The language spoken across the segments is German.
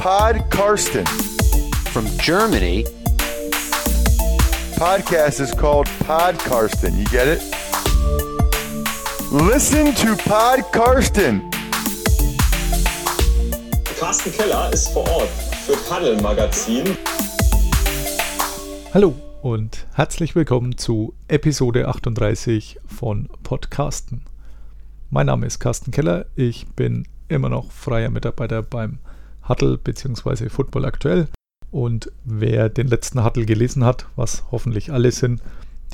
Pod Karsten. From Germany. Podcast is called Pod Karsten. You get it? Listen to Pod Karsten. Carsten Keller ist vor Ort für Paddel Magazin. Hallo und herzlich willkommen zu Episode 38 von Podcasten. Mein Name ist Carsten Keller, ich bin immer noch freier Mitarbeiter beim Huddle bzw. Football aktuell. Und wer den letzten Huddle gelesen hat, was hoffentlich alle sind,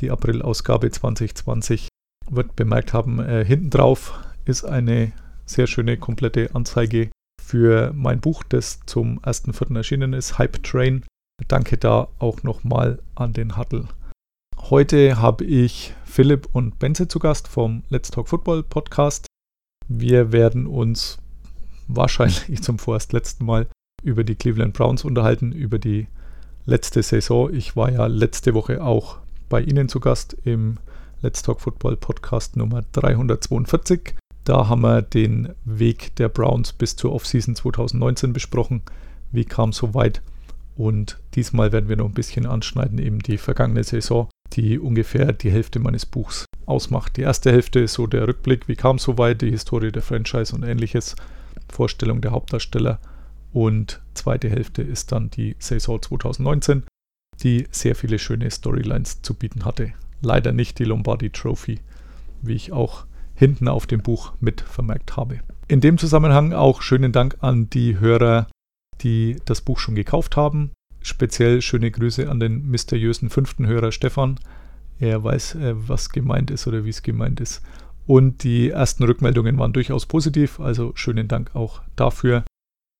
die April-Ausgabe 2020, wird bemerkt haben, äh, hinten drauf ist eine sehr schöne komplette Anzeige für mein Buch, das zum 1.4. erschienen ist, Hype Train. Danke da auch nochmal an den Huddle. Heute habe ich Philipp und Benze zu Gast vom Let's Talk Football Podcast. Wir werden uns wahrscheinlich zum vorerst letzten Mal über die Cleveland Browns unterhalten, über die letzte Saison. Ich war ja letzte Woche auch bei Ihnen zu Gast im Let's Talk Football Podcast Nummer 342. Da haben wir den Weg der Browns bis zur Offseason 2019 besprochen. Wie kam es so weit? Und diesmal werden wir noch ein bisschen anschneiden, eben die vergangene Saison, die ungefähr die Hälfte meines Buchs ausmacht. Die erste Hälfte ist so der Rückblick, wie kam es so weit, die Historie der Franchise und ähnliches. Vorstellung der Hauptdarsteller. Und zweite Hälfte ist dann die Saison 2019, die sehr viele schöne Storylines zu bieten hatte. Leider nicht die Lombardi Trophy, wie ich auch hinten auf dem Buch mit vermerkt habe. In dem Zusammenhang auch schönen Dank an die Hörer, die das Buch schon gekauft haben. Speziell schöne Grüße an den mysteriösen fünften Hörer Stefan. Er weiß, äh, was gemeint ist oder wie es gemeint ist. Und die ersten Rückmeldungen waren durchaus positiv, also schönen Dank auch dafür.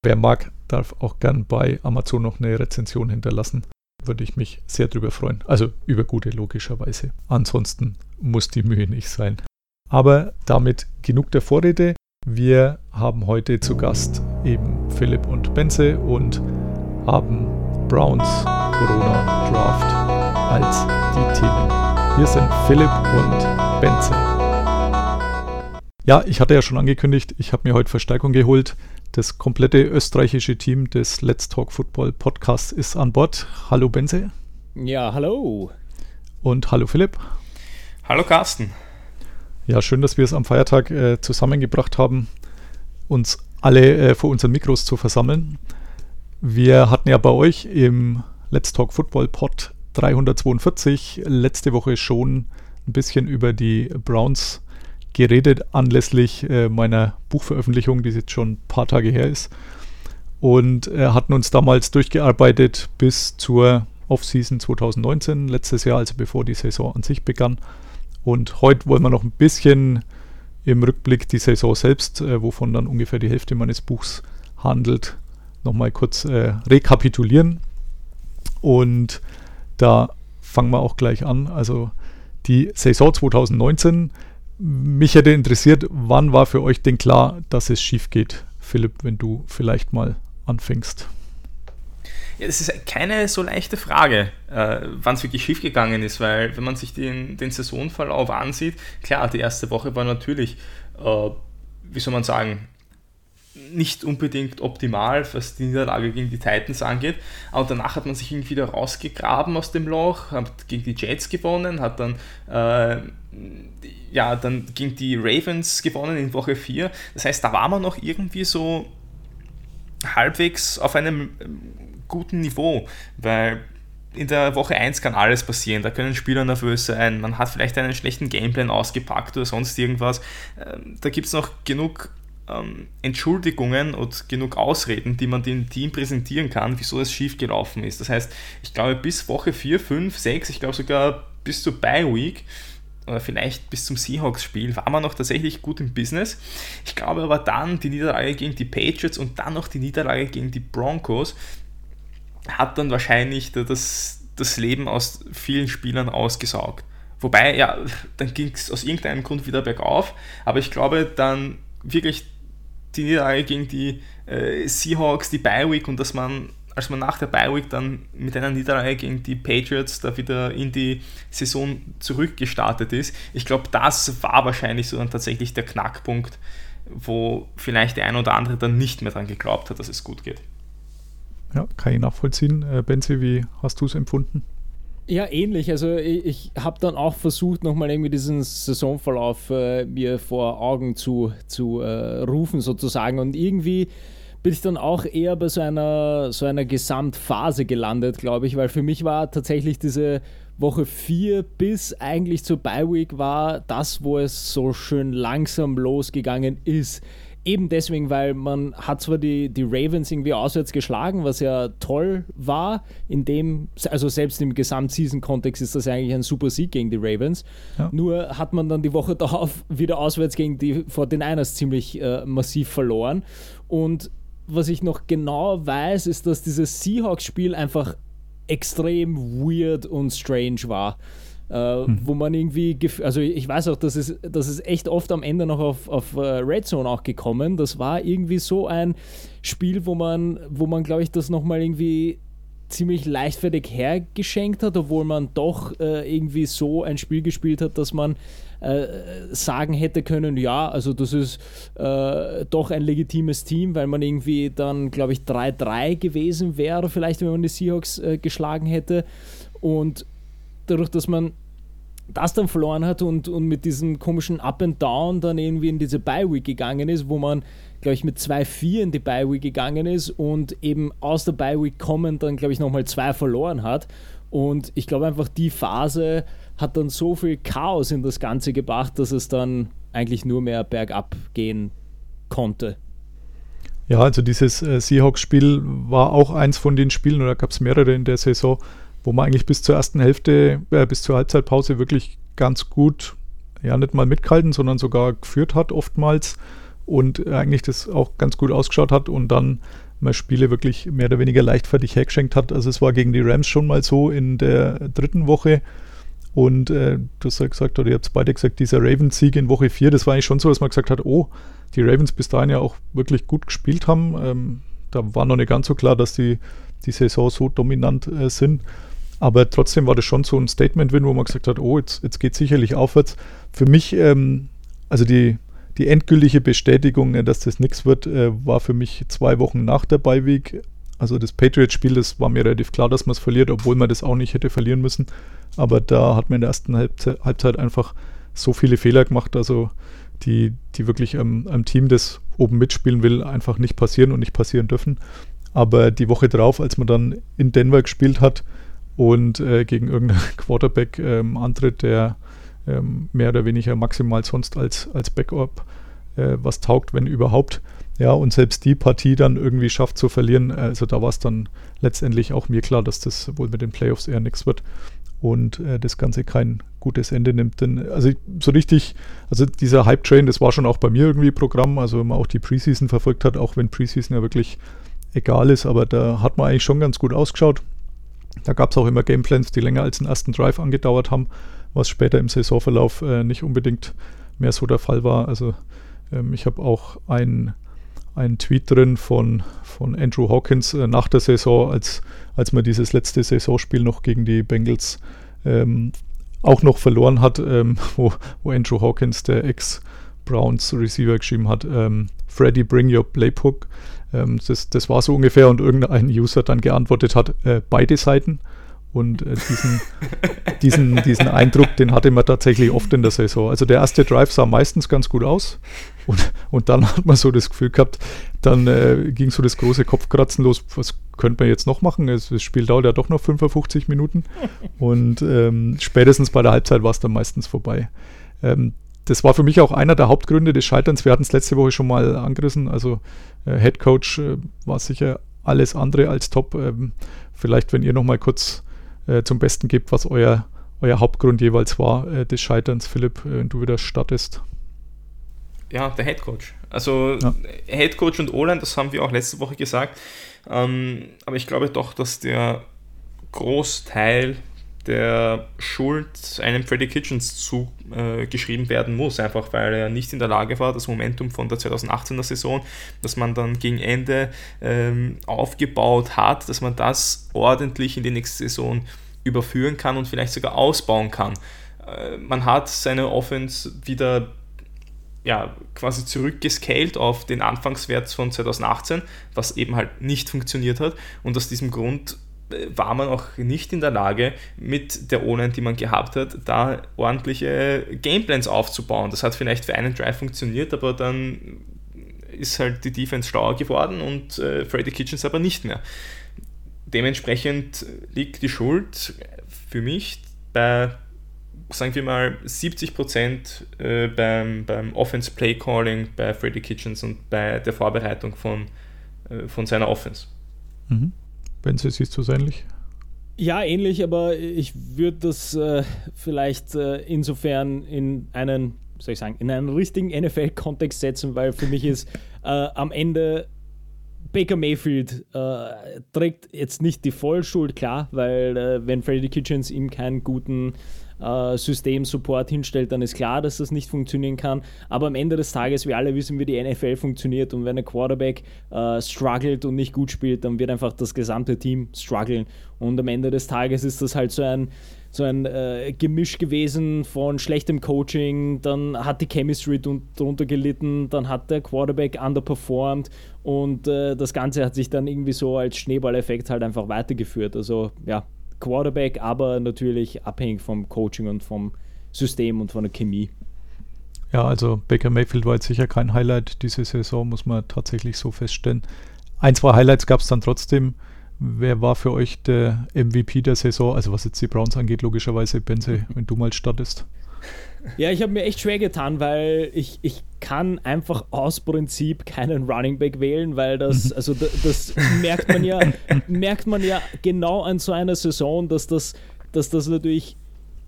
Wer mag, darf auch gern bei Amazon noch eine Rezension hinterlassen. Würde ich mich sehr drüber freuen. Also über gute, logischerweise. Ansonsten muss die Mühe nicht sein. Aber damit genug der Vorrede. Wir haben heute zu Gast eben Philipp und Benze und haben Browns Corona Draft als die Themen. Hier sind Philipp und Benze. Ja, ich hatte ja schon angekündigt, ich habe mir heute Verstärkung geholt. Das komplette österreichische Team des Let's Talk Football Podcasts ist an Bord. Hallo Benze. Ja, hallo. Und hallo Philipp. Hallo Carsten. Ja, schön, dass wir es am Feiertag äh, zusammengebracht haben, uns alle äh, vor unseren Mikros zu versammeln. Wir hatten ja bei euch im Let's Talk Football Pod 342 letzte Woche schon ein bisschen über die Browns geredet anlässlich äh, meiner Buchveröffentlichung, die jetzt schon ein paar Tage her ist. Und äh, hatten uns damals durchgearbeitet bis zur Offseason 2019, letztes Jahr, also bevor die Saison an sich begann. Und heute wollen wir noch ein bisschen im Rückblick die Saison selbst, äh, wovon dann ungefähr die Hälfte meines Buchs handelt, nochmal kurz äh, rekapitulieren. Und da fangen wir auch gleich an. Also die Saison 2019 mich hätte interessiert, wann war für euch denn klar, dass es schief geht? Philipp, wenn du vielleicht mal anfängst. Ja, das ist keine so leichte Frage, äh, wann es wirklich schief gegangen ist, weil wenn man sich den, den Saisonverlauf ansieht, klar, die erste Woche war natürlich, äh, wie soll man sagen, nicht unbedingt optimal, was die Niederlage gegen die Titans angeht. Aber danach hat man sich irgendwie wieder rausgegraben aus dem Loch, hat gegen die Jets gewonnen, hat dann, äh, ja, dann gegen die Ravens gewonnen in Woche 4. Das heißt, da war man noch irgendwie so halbwegs auf einem ähm, guten Niveau, weil in der Woche 1 kann alles passieren. Da können Spieler nervös sein, man hat vielleicht einen schlechten Gameplan ausgepackt oder sonst irgendwas. Ähm, da gibt es noch genug ähm, Entschuldigungen und genug Ausreden, die man dem Team präsentieren kann, wieso es schief gelaufen ist. Das heißt, ich glaube, bis Woche 4, 5, 6, ich glaube sogar bis zur Bye Week oder vielleicht bis zum Seahawks-Spiel war man noch tatsächlich gut im Business. Ich glaube aber dann die Niederlage gegen die Patriots und dann noch die Niederlage gegen die Broncos hat dann wahrscheinlich das, das Leben aus vielen Spielern ausgesaugt. Wobei, ja, dann ging es aus irgendeinem Grund wieder bergauf, aber ich glaube dann wirklich die Niederlage gegen die äh, Seahawks, die Bye-Week und dass man, als man nach der Bye-Week dann mit einer Niederlage gegen die Patriots da wieder in die Saison zurückgestartet ist, ich glaube, das war wahrscheinlich so dann tatsächlich der Knackpunkt, wo vielleicht der ein oder andere dann nicht mehr dran geglaubt hat, dass es gut geht. Ja, kann ich nachvollziehen. Äh, Benzi, wie hast du es empfunden? Ja, ähnlich. Also ich, ich habe dann auch versucht, nochmal irgendwie diesen Saisonverlauf äh, mir vor Augen zu, zu äh, rufen sozusagen. Und irgendwie bin ich dann auch eher bei so einer, so einer Gesamtphase gelandet, glaube ich, weil für mich war tatsächlich diese Woche 4 bis eigentlich zur Bye Week war das, wo es so schön langsam losgegangen ist eben deswegen, weil man hat zwar die, die Ravens irgendwie auswärts geschlagen, was ja toll war, in dem, also selbst im Gesamtseason-Kontext ist das eigentlich ein super Sieg gegen die Ravens. Ja. Nur hat man dann die Woche darauf wieder auswärts gegen die vor den Niners ziemlich äh, massiv verloren. Und was ich noch genau weiß, ist, dass dieses Seahawks-Spiel einfach extrem weird und strange war äh, hm. wo man irgendwie, also ich weiß auch, dass es, dass es echt oft am Ende noch auf, auf uh, Red Zone auch gekommen. Das war irgendwie so ein Spiel, wo man, wo man, glaube ich, das nochmal irgendwie ziemlich leichtfertig hergeschenkt hat, obwohl man doch äh, irgendwie so ein Spiel gespielt hat, dass man äh, sagen hätte können, ja, also das ist äh, doch ein legitimes Team, weil man irgendwie dann, glaube ich, 3-3 gewesen wäre, vielleicht wenn man die Seahawks äh, geschlagen hätte. Und dadurch, dass man das dann verloren hat und, und mit diesem komischen Up and Down dann irgendwie in diese Bye-Week gegangen ist, wo man, glaube ich, mit 2-4 in die Bye-Week gegangen ist und eben aus der Bye-Week kommend dann, glaube ich, nochmal zwei verloren hat. Und ich glaube einfach, die Phase hat dann so viel Chaos in das Ganze gebracht, dass es dann eigentlich nur mehr bergab gehen konnte. Ja, also dieses äh, Seahawks-Spiel war auch eins von den Spielen, oder gab es mehrere in der Saison, wo man eigentlich bis zur ersten Hälfte, äh, bis zur Halbzeitpause wirklich ganz gut, ja, nicht mal mitgehalten, sondern sogar geführt hat oftmals und eigentlich das auch ganz gut ausgeschaut hat und dann mal Spiele wirklich mehr oder weniger leichtfertig hergeschenkt hat. Also es war gegen die Rams schon mal so in der dritten Woche. Und äh, du hast ja gesagt, oder ihr habt es beide gesagt, dieser Ravens-Sieg in Woche 4, das war eigentlich schon so, dass man gesagt hat, oh, die Ravens bis dahin ja auch wirklich gut gespielt haben. Ähm, da war noch nicht ganz so klar, dass die die Saison so dominant äh, sind. Aber trotzdem war das schon so ein Statement-Win, wo man gesagt hat, oh, jetzt, jetzt geht sicherlich aufwärts. Für mich, ähm, also die, die endgültige Bestätigung, äh, dass das nichts wird, äh, war für mich zwei Wochen nach der Beiweg. Also das Patriots-Spiel, das war mir relativ klar, dass man es verliert, obwohl man das auch nicht hätte verlieren müssen. Aber da hat man in der ersten Halbzeit, Halbzeit einfach so viele Fehler gemacht, also die, die wirklich am, am Team, das oben mitspielen will, einfach nicht passieren und nicht passieren dürfen. Aber die Woche drauf, als man dann in Denver gespielt hat, und äh, gegen irgendeinen Quarterback ähm, antritt, der ähm, mehr oder weniger maximal sonst als, als Backup äh, was taugt, wenn überhaupt. Ja, und selbst die Partie dann irgendwie schafft zu verlieren, also da war es dann letztendlich auch mir klar, dass das wohl mit den Playoffs eher nichts wird und äh, das Ganze kein gutes Ende nimmt. Denn also so richtig, also dieser Hype-Train, das war schon auch bei mir irgendwie Programm, also wenn man auch die Preseason verfolgt hat, auch wenn Preseason ja wirklich egal ist, aber da hat man eigentlich schon ganz gut ausgeschaut. Da gab es auch immer Gameplans, die länger als den ersten Drive angedauert haben, was später im Saisonverlauf äh, nicht unbedingt mehr so der Fall war. Also ähm, ich habe auch einen Tweet drin von, von Andrew Hawkins äh, nach der Saison, als, als man dieses letzte Saisonspiel noch gegen die Bengals ähm, auch noch verloren hat, ähm, wo, wo Andrew Hawkins, der Ex-Browns Receiver, geschrieben hat, ähm, Freddy, bring your playbook. Ähm, das, das war so ungefähr und irgendein User dann geantwortet hat, äh, beide Seiten. Und äh, diesen, diesen, diesen Eindruck, den hatte man tatsächlich oft in der Saison. Also der erste Drive sah meistens ganz gut aus. Und, und dann hat man so das Gefühl gehabt, dann äh, ging so das große Kopfkratzen los, was könnte man jetzt noch machen? Das Spiel dauert ja doch noch 55 Minuten. Und ähm, spätestens bei der Halbzeit war es dann meistens vorbei. Ähm, das war für mich auch einer der Hauptgründe des Scheiterns. Wir hatten es letzte Woche schon mal angerissen. Also äh, Head Coach äh, war sicher alles andere als top. Ähm, vielleicht, wenn ihr noch mal kurz äh, zum Besten gebt, was euer, euer Hauptgrund jeweils war äh, des Scheiterns, Philipp, äh, wenn du wieder startest. Ja, der Head Coach. Also ja. Head Coach und O-Line, das haben wir auch letzte Woche gesagt. Ähm, aber ich glaube doch, dass der Großteil der Schuld einem Freddy Kitchens zugeschrieben äh, werden muss, einfach weil er nicht in der Lage war, das Momentum von der 2018er Saison, das man dann gegen Ende ähm, aufgebaut hat, dass man das ordentlich in die nächste Saison überführen kann und vielleicht sogar ausbauen kann. Äh, man hat seine Offense wieder ja, quasi zurückgescaled auf den Anfangswert von 2018, was eben halt nicht funktioniert hat. Und aus diesem Grund äh, war man auch nicht in der Lage, mit der O-Line, die man gehabt hat, da ordentliche Gameplans aufzubauen. Das hat vielleicht für einen Drive funktioniert, aber dann ist halt die Defense schlauer geworden und äh, Freddy Kitchens aber nicht mehr. Dementsprechend liegt die Schuld für mich bei sagen wir mal, 70 Prozent äh, beim, beim Offense Play Calling bei Freddy Kitchens und bei der Vorbereitung von, äh, von seiner Offense. Mhm. Benze, siehst du es ähnlich? Ja, ähnlich, aber ich würde das äh, vielleicht äh, insofern in einen, soll ich sagen, in einen richtigen NFL-Kontext setzen, weil für mich ist äh, am Ende Baker Mayfield äh, trägt jetzt nicht die Vollschuld, klar, weil äh, wenn Freddy Kitchens ihm keinen guten äh, System-Support hinstellt, dann ist klar, dass das nicht funktionieren kann. Aber am Ende des Tages, wir alle wissen, wie die NFL funktioniert und wenn ein Quarterback äh, struggelt und nicht gut spielt, dann wird einfach das gesamte Team strugglen. Und am Ende des Tages ist das halt so ein so ein äh, Gemisch gewesen von schlechtem Coaching, dann hat die Chemistry darunter gelitten, dann hat der Quarterback underperformed und äh, das Ganze hat sich dann irgendwie so als Schneeballeffekt halt einfach weitergeführt. Also ja, Quarterback, aber natürlich abhängig vom Coaching und vom System und von der Chemie. Ja, also Baker Mayfield war jetzt sicher kein Highlight diese Saison, muss man tatsächlich so feststellen. Ein, zwei Highlights gab es dann trotzdem. Wer war für euch der MVP der Saison? Also was jetzt die Browns angeht, logischerweise Benze, wenn du mal startest. Ja, ich habe mir echt schwer getan, weil ich, ich kann einfach aus Prinzip keinen Running Back wählen, weil das, mhm. also das, merkt man ja, merkt man ja genau an so einer Saison, dass das, dass das natürlich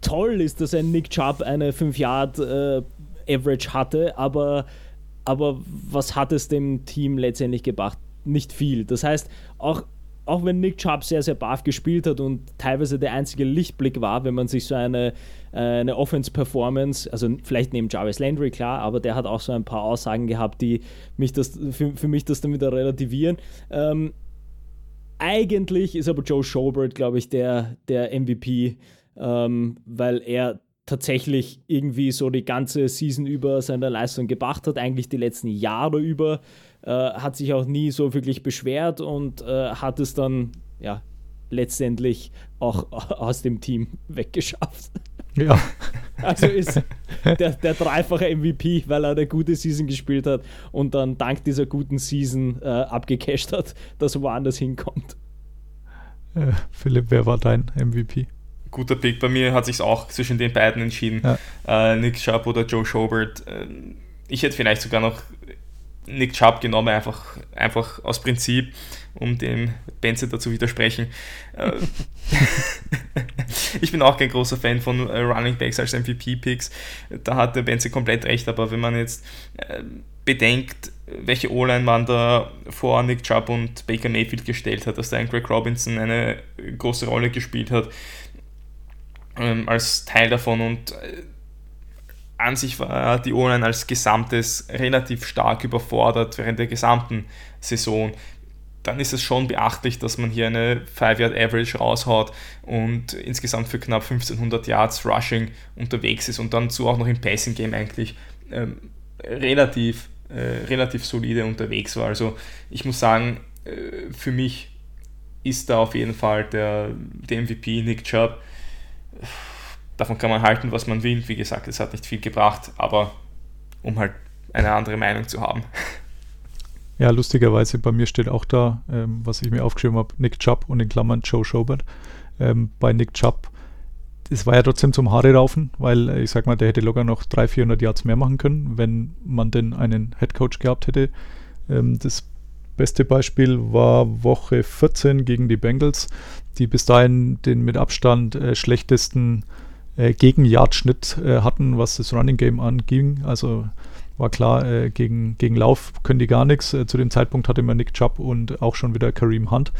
toll ist, dass ein Nick Chubb eine 5 Yard äh, Average hatte, aber, aber was hat es dem Team letztendlich gebracht? Nicht viel. Das heißt, auch auch wenn Nick Chubb sehr, sehr baff gespielt hat und teilweise der einzige Lichtblick war, wenn man sich so eine, äh, eine Offense-Performance, also vielleicht neben Jarvis Landry, klar, aber der hat auch so ein paar Aussagen gehabt, die mich das, für, für mich das dann wieder relativieren. Ähm, eigentlich ist aber Joe Schobert, glaube ich, der, der MVP, ähm, weil er tatsächlich irgendwie so die ganze Season über seine Leistung gebracht hat, eigentlich die letzten Jahre über. Äh, hat sich auch nie so wirklich beschwert und äh, hat es dann ja letztendlich auch aus dem Team weggeschafft. Ja. Also ist der, der dreifache MVP, weil er eine gute Season gespielt hat und dann dank dieser guten Season äh, abgecasht hat, dass er woanders hinkommt. Äh, Philipp, wer war dein MVP? Guter Pick. Bei mir hat sich auch zwischen den beiden entschieden. Ja. Äh, Nick Chubb oder Joe Schobert. Ähm, ich hätte vielleicht sogar noch Nick Chubb genommen, einfach, einfach aus Prinzip, um dem Benze dazu widersprechen. Äh, ich bin auch kein großer Fan von äh, Running Backs als MVP-Picks. Da hat der Benze komplett recht, aber wenn man jetzt äh, bedenkt, welche O-Line man da vor Nick Chubb und Baker Mayfield gestellt hat, dass da ein Greg Robinson eine große Rolle gespielt hat ähm, als Teil davon und an sich war die O-Line als Gesamtes relativ stark überfordert während der gesamten Saison. Dann ist es schon beachtlich, dass man hier eine 5-Yard-Average raushaut und insgesamt für knapp 1500 Yards Rushing unterwegs ist und dann zu auch noch im Passing-Game eigentlich ähm, relativ, äh, relativ solide unterwegs war. Also ich muss sagen, äh, für mich ist da auf jeden Fall der, der MVP Nick Chubb davon kann man halten, was man will. Wie gesagt, es hat nicht viel gebracht, aber um halt eine andere Meinung zu haben. Ja, lustigerweise bei mir steht auch da, ähm, was ich mir aufgeschrieben habe, Nick Chubb und in Klammern Joe Schobert. Ähm, bei Nick Chubb, es war ja trotzdem zum Haare raufen, weil äh, ich sag mal, der hätte locker noch 300, 400 Yards mehr machen können, wenn man denn einen Headcoach gehabt hätte. Ähm, das beste Beispiel war Woche 14 gegen die Bengals, die bis dahin den mit Abstand äh, schlechtesten äh, Gegenjagdschnitt äh, hatten, was das Running Game anging. Also war klar, äh, gegen, gegen Lauf können die gar nichts. Äh, zu dem Zeitpunkt hatte man Nick Chubb und auch schon wieder Kareem Hunt.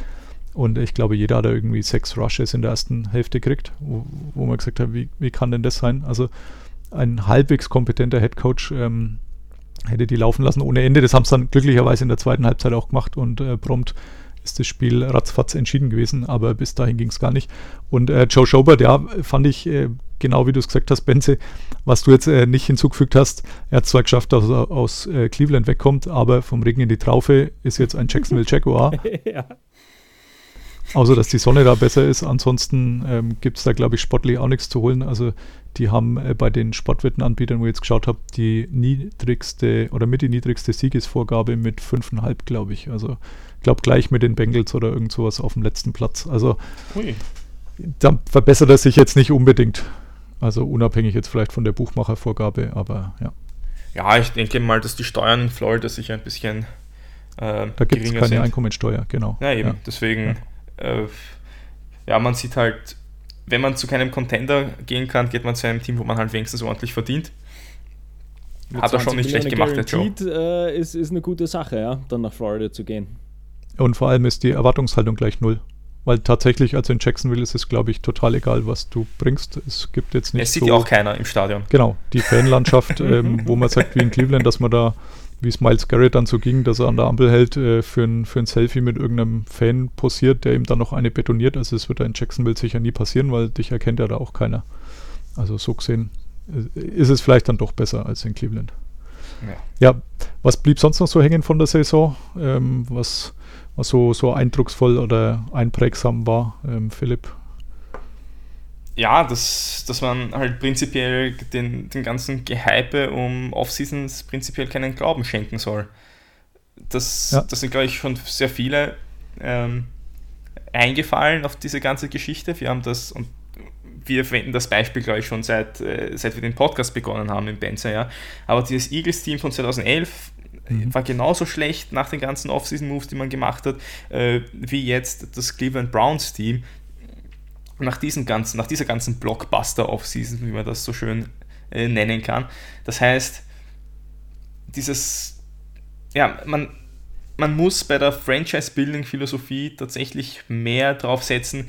Und ich glaube, jeder hat da irgendwie sechs Rushes in der ersten Hälfte gekriegt, wo, wo man gesagt hat, wie, wie kann denn das sein? Also ein halbwegs kompetenter Headcoach ähm, hätte die laufen lassen ohne Ende. Das haben sie dann glücklicherweise in der zweiten Halbzeit auch gemacht und äh, prompt ist das Spiel ratzfatz entschieden gewesen, aber bis dahin ging es gar nicht. Und äh, Joe Schobert, ja, fand ich, äh, genau wie du es gesagt hast, Benze, was du jetzt äh, nicht hinzugefügt hast, er hat zwar geschafft, dass er aus äh, Cleveland wegkommt, aber vom Regen in die Traufe ist jetzt ein Jacksonville Jaguar. ja. Außer, dass die Sonne da besser ist. Ansonsten ähm, gibt es da, glaube ich, sportlich auch nichts zu holen. Also, die haben äh, bei den Sportwettenanbietern, wo ich jetzt geschaut habe, die niedrigste oder mit die niedrigste Siegesvorgabe mit 5,5, glaube ich. Also, glaube, gleich mit den Bengals oder irgend sowas auf dem letzten Platz. Also, Ui. da verbessert er sich jetzt nicht unbedingt. Also, unabhängig jetzt vielleicht von der Buchmachervorgabe, aber ja. Ja, ich denke mal, dass die Steuern in Florida sicher ein bisschen äh, Da gibt es geringer keine sind. Einkommensteuer, genau. Ja, eben. Ja. Deswegen, äh, ja, man sieht halt, wenn man zu keinem Contender gehen kann, geht man zu einem Team, wo man halt wenigstens ordentlich verdient. Mit Hat er schon 20 nicht schlecht Millionen gemacht, der Joe. Äh, ist, ist eine gute Sache, ja, dann nach Florida zu gehen. Und vor allem ist die Erwartungshaltung gleich null. Weil tatsächlich, also in Jacksonville ist es, glaube ich, total egal, was du bringst. Es gibt jetzt nicht Es sieht so, ja auch keiner im Stadion. Genau, die Fanlandschaft, ähm, wo man sagt, wie in Cleveland, dass man da, wie es Miles Garrett dann so ging, dass er an der Ampel hält, äh, für, ein, für ein Selfie mit irgendeinem Fan posiert, der ihm dann noch eine betoniert. Also es wird da in Jacksonville sicher nie passieren, weil dich erkennt ja da auch keiner. Also so gesehen äh, ist es vielleicht dann doch besser als in Cleveland. Ja. Ja, was blieb sonst noch so hängen von der Saison? Ähm, was, was so, so eindrucksvoll oder einprägsam war, ähm, Philipp? Ja, dass, dass man halt prinzipiell den, den ganzen Gehype um Off-Seasons prinzipiell keinen Glauben schenken soll. Das, Ja. das sind, glaube ich, schon sehr viele ähm, eingefallen auf diese ganze Geschichte. Wir haben das und wir verwenden das Beispiel, glaube ich, schon seit, äh, seit wir den Podcast begonnen haben im Benzer, ja. Aber dieses Eagles-Team von 2011 Mhm. war genauso schlecht nach den ganzen Off-Season-Moves, die man gemacht hat, äh, wie jetzt das Cleveland Browns-Team. Nach, nach dieser ganzen Blockbuster-Off-Season, wie man das so schön äh, nennen kann. Das heißt, dieses, ja, man, man muss bei der Franchise-Building-Philosophie tatsächlich mehr drauf setzen,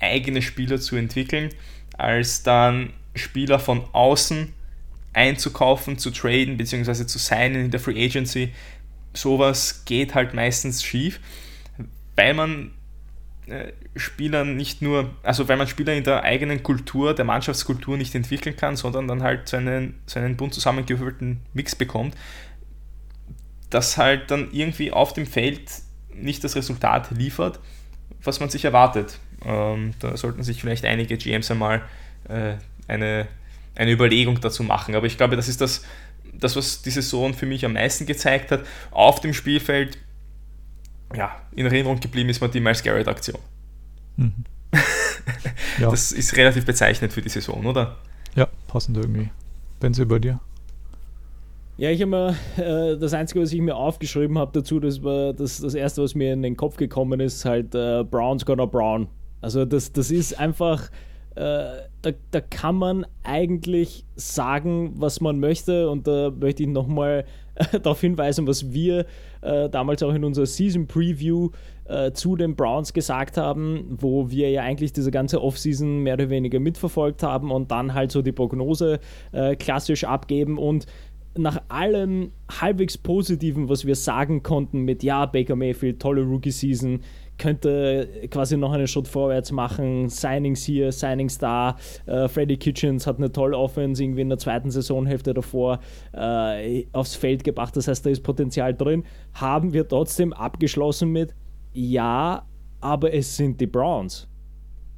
eigene Spieler zu entwickeln, als dann Spieler von außen einzukaufen, zu traden bzw. zu signen in der Free Agency. Sowas geht halt meistens schief, weil man äh, Spieler nicht nur, also weil man Spieler in der eigenen Kultur, der Mannschaftskultur nicht entwickeln kann, sondern dann halt so einen, so einen bunt zusammengewürfelten Mix bekommt, das halt dann irgendwie auf dem Feld nicht das Resultat liefert, was man sich erwartet. Ähm, da sollten sich vielleicht einige GMs einmal äh, eine, eine Überlegung dazu machen. Aber ich glaube, das ist das, das, was die Saison für mich am meisten gezeigt hat. Auf dem Spielfeld, ja, in Erinnerung geblieben ist mir die Miles Garrett-Aktion. Mhm. ja, Das ist relativ bezeichnend für die Saison, oder? ja, passend irgendwie. Benze bei dir? Ja, ich habe mir äh, das Einzige, was ich mir aufgeschrieben habe dazu, das war das, das Erste, was mir in den Kopf gekommen ist, halt äh, Browns gonna Brown. Also das, das ist einfach, äh, da, da kann man eigentlich sagen, was man möchte. Und da möchte ich nochmal äh, darauf hinweisen, was wir äh, damals auch in unserer Season Preview äh, zu den Browns gesagt haben, wo wir ja eigentlich diese ganze Offseason mehr oder weniger mitverfolgt haben und dann halt so die Prognose äh, klassisch abgeben. Und nach allem halbwegs Positiven, was wir sagen konnten mit ja, Baker Mayfield, tolle Rookie-Season, könnte quasi noch einen Schritt vorwärts machen, Signings hier, Signings da, äh, Freddy Kitchens hat eine tolle Offense irgendwie in der zweiten Saisonhälfte davor äh, aufs Feld gebracht, das heißt, da ist Potenzial drin, haben wir trotzdem abgeschlossen mit ja, aber es sind die Browns.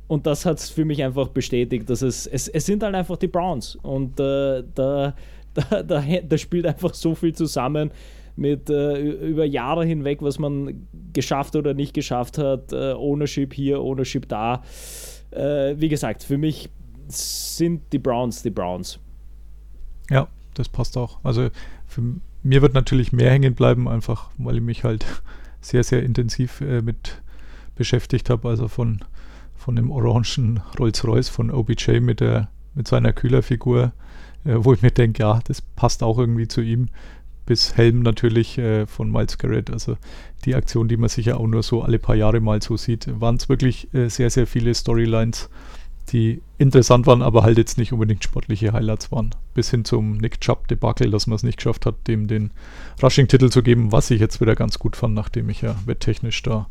Und das hat es für mich einfach bestätigt, dass es, es, es sind halt einfach die Browns. Und äh, da, da, da, da spielt einfach so viel zusammen mit äh, über Jahre hinweg, was man geschafft oder nicht geschafft hat. Äh, Ownership hier, Ownership da. Äh, wie gesagt, für mich sind die Browns die Browns. Ja, das passt auch. Also für mir wird natürlich mehr hängen bleiben, einfach weil ich mich halt sehr, sehr intensiv äh, mit beschäftigt habe. Also von, von dem orangen Rolls-Royce von OBJ mit, der, mit seiner Kühlerfigur, äh, wo ich mir denke, ja, das passt auch irgendwie zu ihm. Bis Helm natürlich äh, von Miles Garrett. Also die Aktion, die man sicher auch nur so alle paar Jahre mal so sieht, waren es wirklich äh, sehr, sehr viele Storylines, die interessant waren, aber halt jetzt nicht unbedingt sportliche Highlights waren. Bis hin zum Nick Chubb-Debakel, dass man es nicht geschafft hat, dem den Rushing-Titel zu geben, was ich jetzt wieder ganz gut fand, nachdem ich ja wetttechnisch da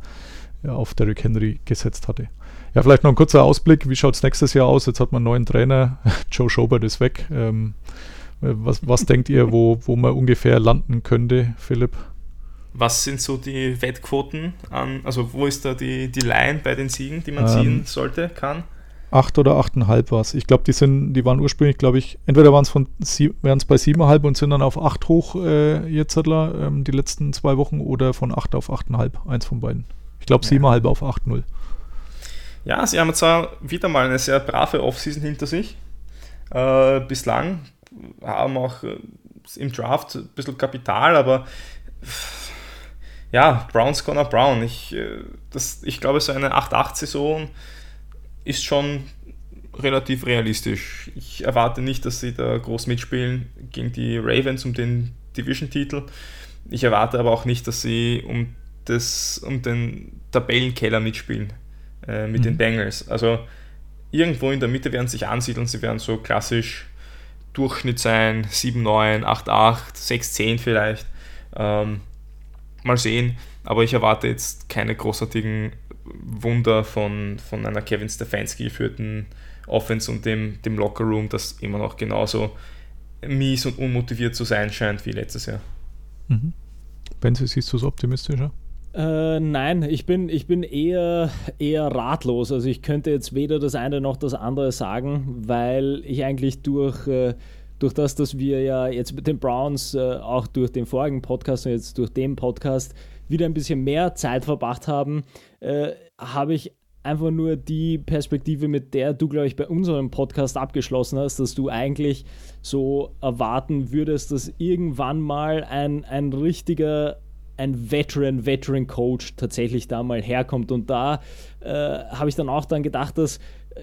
ja, auf Derrick Henry gesetzt hatte. Ja, vielleicht noch ein kurzer Ausblick. Wie schaut es nächstes Jahr aus? Jetzt hat man einen neuen Trainer. Joe Schobert ist weg. Ähm, was, was denkt ihr, wo, wo man ungefähr landen könnte, Philipp? Was sind so die Wettquoten an, also wo ist da die, die Line bei den Siegen, die man ähm, ziehen sollte, kann? 8 oder 8,5 war es. Ich glaube, die sind, die waren ursprünglich, glaube ich, entweder waren es von wären es bei 7,5 und sind dann auf 8 hoch äh, jetzt ähm, die letzten zwei Wochen oder von 8 auf 8,5, eins von beiden. Ich glaube ja. 7,5 auf 8,0. Ja, sie haben zwar wieder mal eine sehr brave Offseason hinter sich. Äh, bislang haben auch äh, im Draft ein bisschen Kapital, aber ja, Browns Connor Brown. Ich, äh, ich glaube, so eine 8-8-Saison ist schon relativ realistisch. Ich erwarte nicht, dass sie da groß mitspielen gegen die Ravens um den Division-Titel. Ich erwarte aber auch nicht, dass sie um, das, um den Tabellenkeller mitspielen äh, mit mhm. den Bengals. Also irgendwo in der Mitte werden sie sich ansiedeln. Sie werden so klassisch Durchschnitt sein, 7, 9, 8, 8, 6, 10 vielleicht. Ähm, mal sehen. Aber ich erwarte jetzt keine großartigen Wunder von, von einer Kevin Stefanski geführten Offense und dem, dem Lockerroom, das immer noch genauso mies und unmotiviert zu sein scheint wie letztes Jahr. Mhm. Benzi, siehst du es optimistischer? Äh, nein, ich bin, ich bin eher, eher ratlos. Also ich könnte jetzt weder das eine noch das andere sagen, weil ich eigentlich durch, äh, durch das, dass wir ja jetzt mit den Browns äh, auch durch den vorigen Podcast und jetzt durch den Podcast wieder ein bisschen mehr Zeit verbracht haben, äh, habe ich einfach nur die Perspektive, mit der du, glaube ich, bei unserem Podcast abgeschlossen hast, dass du eigentlich so erwarten würdest, dass irgendwann mal ein, ein richtiger ein Veteran, Veteran Coach tatsächlich da mal herkommt. Und da äh, habe ich dann auch dann gedacht, dass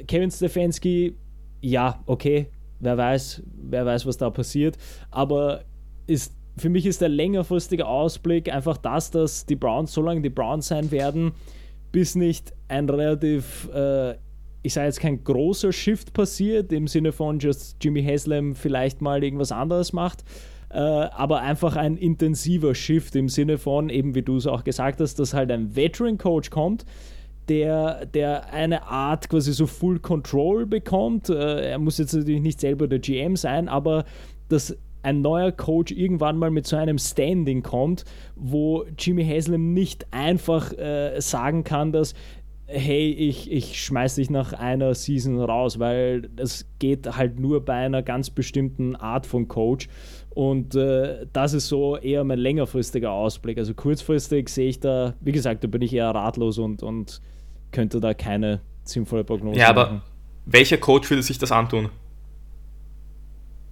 Kevin Stefanski, ja, okay, wer weiß, wer weiß, was da passiert, aber ist, für mich ist der längerfristige Ausblick einfach das, dass die Browns, so lange die Browns sein werden, bis nicht ein relativ, äh, ich sage jetzt kein großer Shift passiert, im Sinne von just Jimmy Haslam vielleicht mal irgendwas anderes macht, äh, aber einfach ein intensiver Shift im Sinne von, eben wie du es auch gesagt hast, dass halt ein Veteran-Coach kommt, der, der eine Art quasi so Full Control bekommt. Äh, er muss jetzt natürlich nicht selber der GM sein, aber dass ein neuer Coach irgendwann mal mit so einem Standing kommt, wo Jimmy Haslam nicht einfach äh, sagen kann, dass hey, ich, ich schmeiß dich nach einer Season raus, weil das geht halt nur bei einer ganz bestimmten Art von Coach. Und äh, das ist so eher mein längerfristiger Ausblick. Also kurzfristig sehe ich da, wie gesagt, da bin ich eher ratlos und, und könnte da keine sinnvolle Prognose ja, machen. Ja, aber welcher Coach würde sich das antun?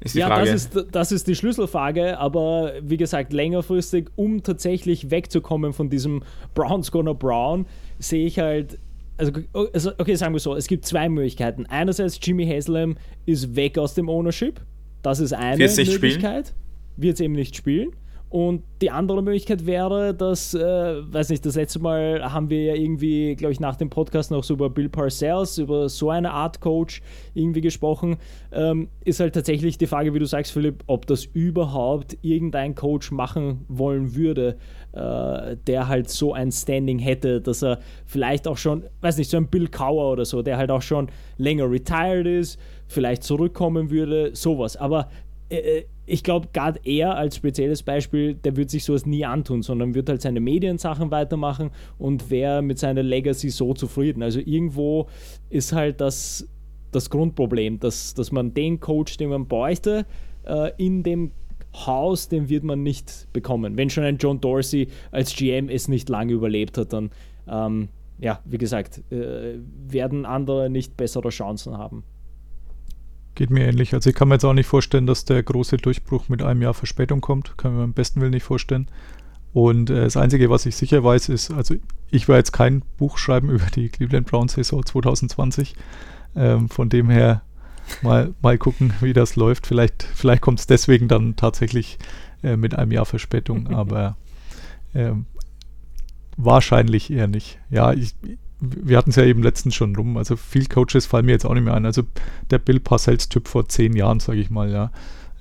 Ist ja, Frage. Das, ist, das ist die Schlüsselfrage, aber wie gesagt, längerfristig, um tatsächlich wegzukommen von diesem Browns Gonna Brown, sehe ich halt also, also, okay, sagen wir so, es gibt zwei Möglichkeiten. Einerseits, Jimmy Haslam ist weg aus dem Ownership. Das ist eine Möglichkeit. Wird es eben nicht spielen. Und die andere Möglichkeit wäre, dass, äh, weiß nicht, das letzte Mal haben wir ja irgendwie, glaube ich, nach dem Podcast noch so über Bill Parcells, über so eine Art Coach irgendwie gesprochen. Ähm, ist halt tatsächlich die Frage, wie du sagst, Philipp, ob das überhaupt irgendein Coach machen wollen würde, äh, der halt so ein Standing hätte, dass er vielleicht auch schon, weiß nicht, so ein Bill Cower oder so, der halt auch schon länger retired ist, vielleicht zurückkommen würde, sowas. Aber äh, äh ich glaube, gerade er als spezielles Beispiel, der wird sich sowas nie antun, sondern wird halt seine Mediensachen weitermachen und wäre mit seiner Legacy so zufrieden. Also irgendwo ist halt das, das Grundproblem, dass, dass man den Coach, den man bräuchte, äh, in dem Haus, den wird man nicht bekommen. Wenn schon ein John Dorsey als GM es nicht lange überlebt hat, dann, ähm, ja, wie gesagt, äh, werden andere nicht bessere Chancen haben. Geht mir ähnlich. Also ich kann mir jetzt auch nicht vorstellen, dass der große Durchbruch mit einem Jahr Verspätung kommt. Kann mir am besten Willen nicht vorstellen. Und äh, das Einzige, was ich sicher weiß, ist, also ich werde jetzt kein Buch schreiben über die Cleveland Browns Saison 2020. Ähm, von dem her mal, mal gucken, wie das läuft. Vielleicht, vielleicht kommt es deswegen dann tatsächlich äh, mit einem Jahr Verspätung, aber äh, wahrscheinlich eher nicht. Ja, ich, wir hatten es ja eben letztens schon rum. Also viel Coaches fallen mir jetzt auch nicht mehr ein. Also der Bill Parcells-Typ vor zehn Jahren, sage ich mal, ja.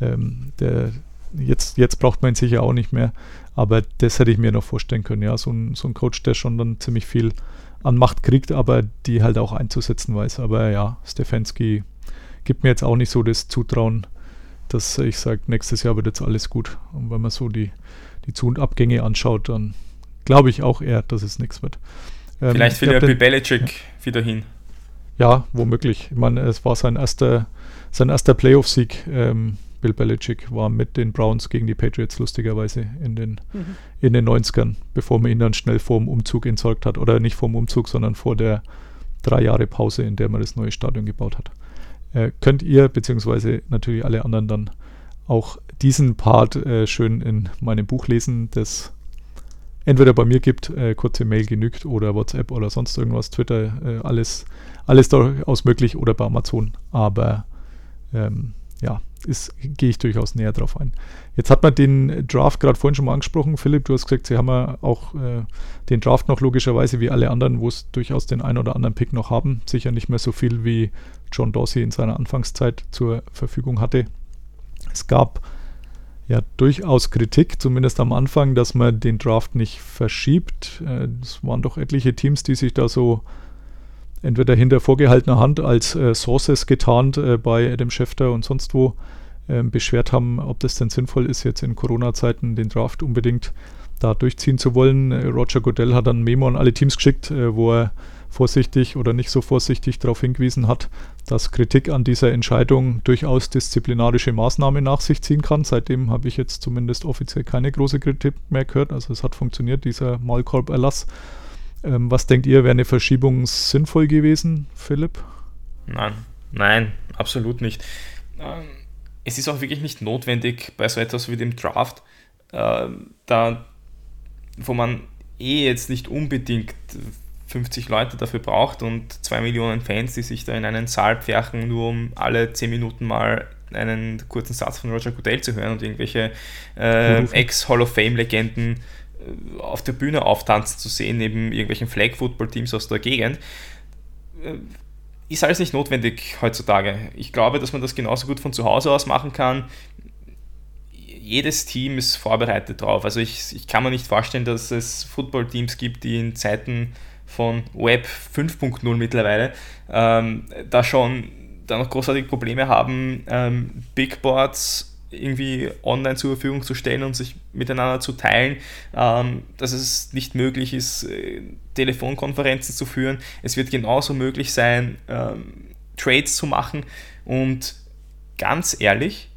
Ähm, der, jetzt, jetzt braucht man ihn sicher auch nicht mehr. Aber das hätte ich mir noch vorstellen können. Ja, so ein, so ein Coach, der schon dann ziemlich viel an Macht kriegt, aber die halt auch einzusetzen weiß. Aber ja, Stefanski gibt mir jetzt auch nicht so das Zutrauen, dass ich sage, nächstes Jahr wird jetzt alles gut. Und wenn man so die, die Zu- und Abgänge anschaut, dann glaube ich auch eher, dass es nichts wird. Ähm, Vielleicht will der Bill Belichick ja. wieder hin. Ja, womöglich. Ich meine, es war sein erster, sein erster Playoff-Sieg. Ähm, Bill Belichick war mit den Browns gegen die Patriots lustigerweise in den, mhm. in den 90ern, bevor man ihn dann schnell vor dem Umzug entsorgt hat. Oder nicht vor dem Umzug, sondern vor der drei Jahre Pause, in der man das neue Stadion gebaut hat. Äh, könnt ihr, beziehungsweise natürlich alle anderen dann auch diesen Part äh, schön in meinem Buch lesen, das entweder bei mir gibt, äh, kurze Mail genügt oder WhatsApp oder sonst irgendwas, Twitter, äh, alles, alles durchaus möglich oder bei Amazon. Aber ähm, ja, gehe ich durchaus näher drauf ein. Jetzt hat man den Draft gerade vorhin schon mal angesprochen. Philipp, du hast gesagt, sie haben ja auch äh, den Draft noch logischerweise wie alle anderen, wo es durchaus den einen oder anderen Pick noch haben. Sicher nicht mehr so viel wie John Dorsey in seiner Anfangszeit zur Verfügung hatte. Es gab ja durchaus Kritik, zumindest am Anfang, dass man den Draft nicht verschiebt. Äh, es waren doch etliche Teams, die sich da so entweder hinter vorgehaltener Hand als äh, Sources getarnt äh, bei Adam Schefter und sonst wo äh, beschwert haben, ob das denn sinnvoll ist, jetzt in Corona-Zeiten den Draft unbedingt da durchziehen zu wollen. Äh, Roger Goodell hat dann Memo an alle Teams geschickt, äh, wo er vorsichtig oder nicht so vorsichtig darauf hingewiesen hat, dass Kritik an dieser Entscheidung durchaus disziplinarische Maßnahmen nach sich ziehen kann. Seitdem habe ich jetzt zumindest offiziell keine große Kritik mehr gehört. Also es hat funktioniert, dieser Malkorb-Erlass. Ähm, was denkt ihr, wäre eine Verschiebung sinnvoll gewesen, Philipp? Nein, nein, absolut nicht. Ähm, es ist auch wirklich nicht notwendig bei so etwas wie dem Draft, äh, da, wo man eh jetzt nicht unbedingt 50 Leute dafür braucht und 2 Millionen Fans, die sich da in einen Saal pferchen, nur um alle 10 Minuten mal einen kurzen Satz von Roger Goodell zu hören und irgendwelche äh, Ex-Hall of Fame-Legenden äh, auf der Bühne auftanzen zu sehen, neben irgendwelchen Flag-Football-Teams aus der Gegend. Äh, ist alles nicht notwendig heutzutage. Ich glaube, dass man das genauso gut von zu Hause aus machen kann. Jedes Team ist vorbereitet drauf. Also ich, ich kann mir nicht vorstellen, dass es Football-Teams gibt, die in Zeiten von Web 5.0 mittlerweile, ähm, da schon da noch großartige Probleme haben, ähm, Big Boards irgendwie online zur Verfügung zu stellen und sich miteinander zu teilen, ähm, dass es nicht möglich ist, äh, Telefonkonferenzen zu führen. Es wird genauso möglich sein, ähm, Trades zu machen und ganz ehrlich,